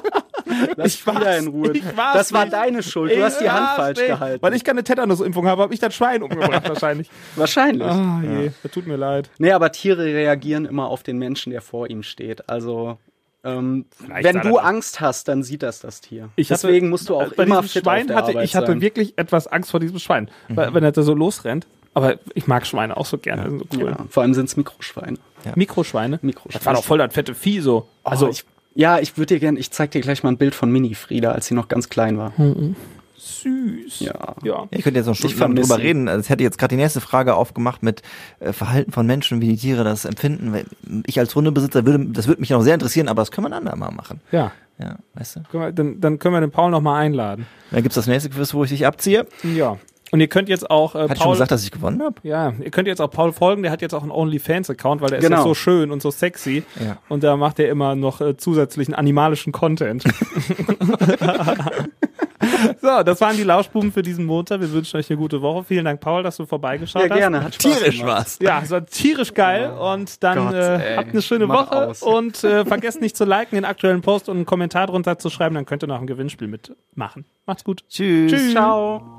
Speaker 4: Lass
Speaker 3: Ich.
Speaker 4: Frieda in Ruhe.
Speaker 3: Ich
Speaker 4: das war
Speaker 3: nicht.
Speaker 4: deine Schuld. Du hast die
Speaker 3: Ich
Speaker 4: Hand falsch
Speaker 3: nicht.
Speaker 4: gehalten.
Speaker 3: Weil ich keine Tetanusimpfung habe, habe ich das Schwein umgebracht wahrscheinlich.
Speaker 4: Wahrscheinlich.
Speaker 3: Ah je, das tut mir leid.
Speaker 4: Nee, aber Tiere reagieren immer auf den Menschen, der vor ihm steht. Also, ähm, wenn du Angst hast, dann sieht das das Tier.
Speaker 3: Ich hatte-
Speaker 4: Deswegen musst du auch
Speaker 3: bei
Speaker 4: immer fit
Speaker 3: Schwein
Speaker 4: auf der
Speaker 3: hatte
Speaker 4: Arbeit
Speaker 3: ich hatte
Speaker 4: sein. Mhm.
Speaker 3: wirklich etwas Angst vor diesem Schwein, weil, wenn er da so losrennt. Aber ich mag Schweine auch so gerne, sind so cool.
Speaker 4: ja, vor allem sind's Mikroschweine.
Speaker 3: Mikroschweine.
Speaker 4: Mikroschweine.
Speaker 3: Das war doch voll das fette Vieh so.
Speaker 4: Also
Speaker 3: Also
Speaker 4: ich, ja, ich würde dir gerne, ich zeig dir gleich mal ein Bild von Mini Frieda, als sie noch ganz klein war.
Speaker 3: süß.
Speaker 4: Ja.
Speaker 3: Ja.
Speaker 2: Ich könnte jetzt noch stundenlang drüber reden. Also, Es hätte jetzt gerade die nächste Frage aufgemacht mit äh, Verhalten von Menschen, wie die Tiere das empfinden. Ich als Hundebesitzer würde, das würde mich noch sehr interessieren, aber das können wir ein andermal machen.
Speaker 3: Ja.
Speaker 2: Ja, weißt du?
Speaker 3: Können wir- Dann, dann können wir den Paul noch mal einladen.
Speaker 2: Dann gibt's das nächste Quiz, wo ich dich abziehe.
Speaker 3: Ja. Und ihr könnt jetzt auch äh,
Speaker 2: Hat ich schon
Speaker 3: Paul,
Speaker 2: gesagt, dass ich gewonnen habe?
Speaker 3: ja, ihr könnt jetzt auch Paul folgen. Der hat jetzt auch einen OnlyFans-Account, weil der ist
Speaker 4: Genau.
Speaker 3: ja so schön und so sexy.
Speaker 2: Ja.
Speaker 3: Und da macht er immer noch äh, zusätzlichen animalischen Content. so, das waren die Lauschbuben für diesen Montag. Wir wünschen euch eine gute Woche. Vielen Dank, Paul, dass du vorbeigeschaut
Speaker 4: Ja,
Speaker 3: hast.
Speaker 4: gerne. Hat Spaß
Speaker 2: Tierisch war's.
Speaker 3: Ja, es war tierisch geil und dann
Speaker 4: Gott,
Speaker 3: äh, habt eine schöne
Speaker 4: Mach
Speaker 3: Woche
Speaker 4: aus.
Speaker 3: und äh, vergesst nicht zu liken, den aktuellen Post und einen Kommentar drunter zu schreiben, dann könnt ihr noch ein Gewinnspiel mitmachen. Macht's gut.
Speaker 2: Tschüss.
Speaker 3: Tschüss.
Speaker 4: Ciao.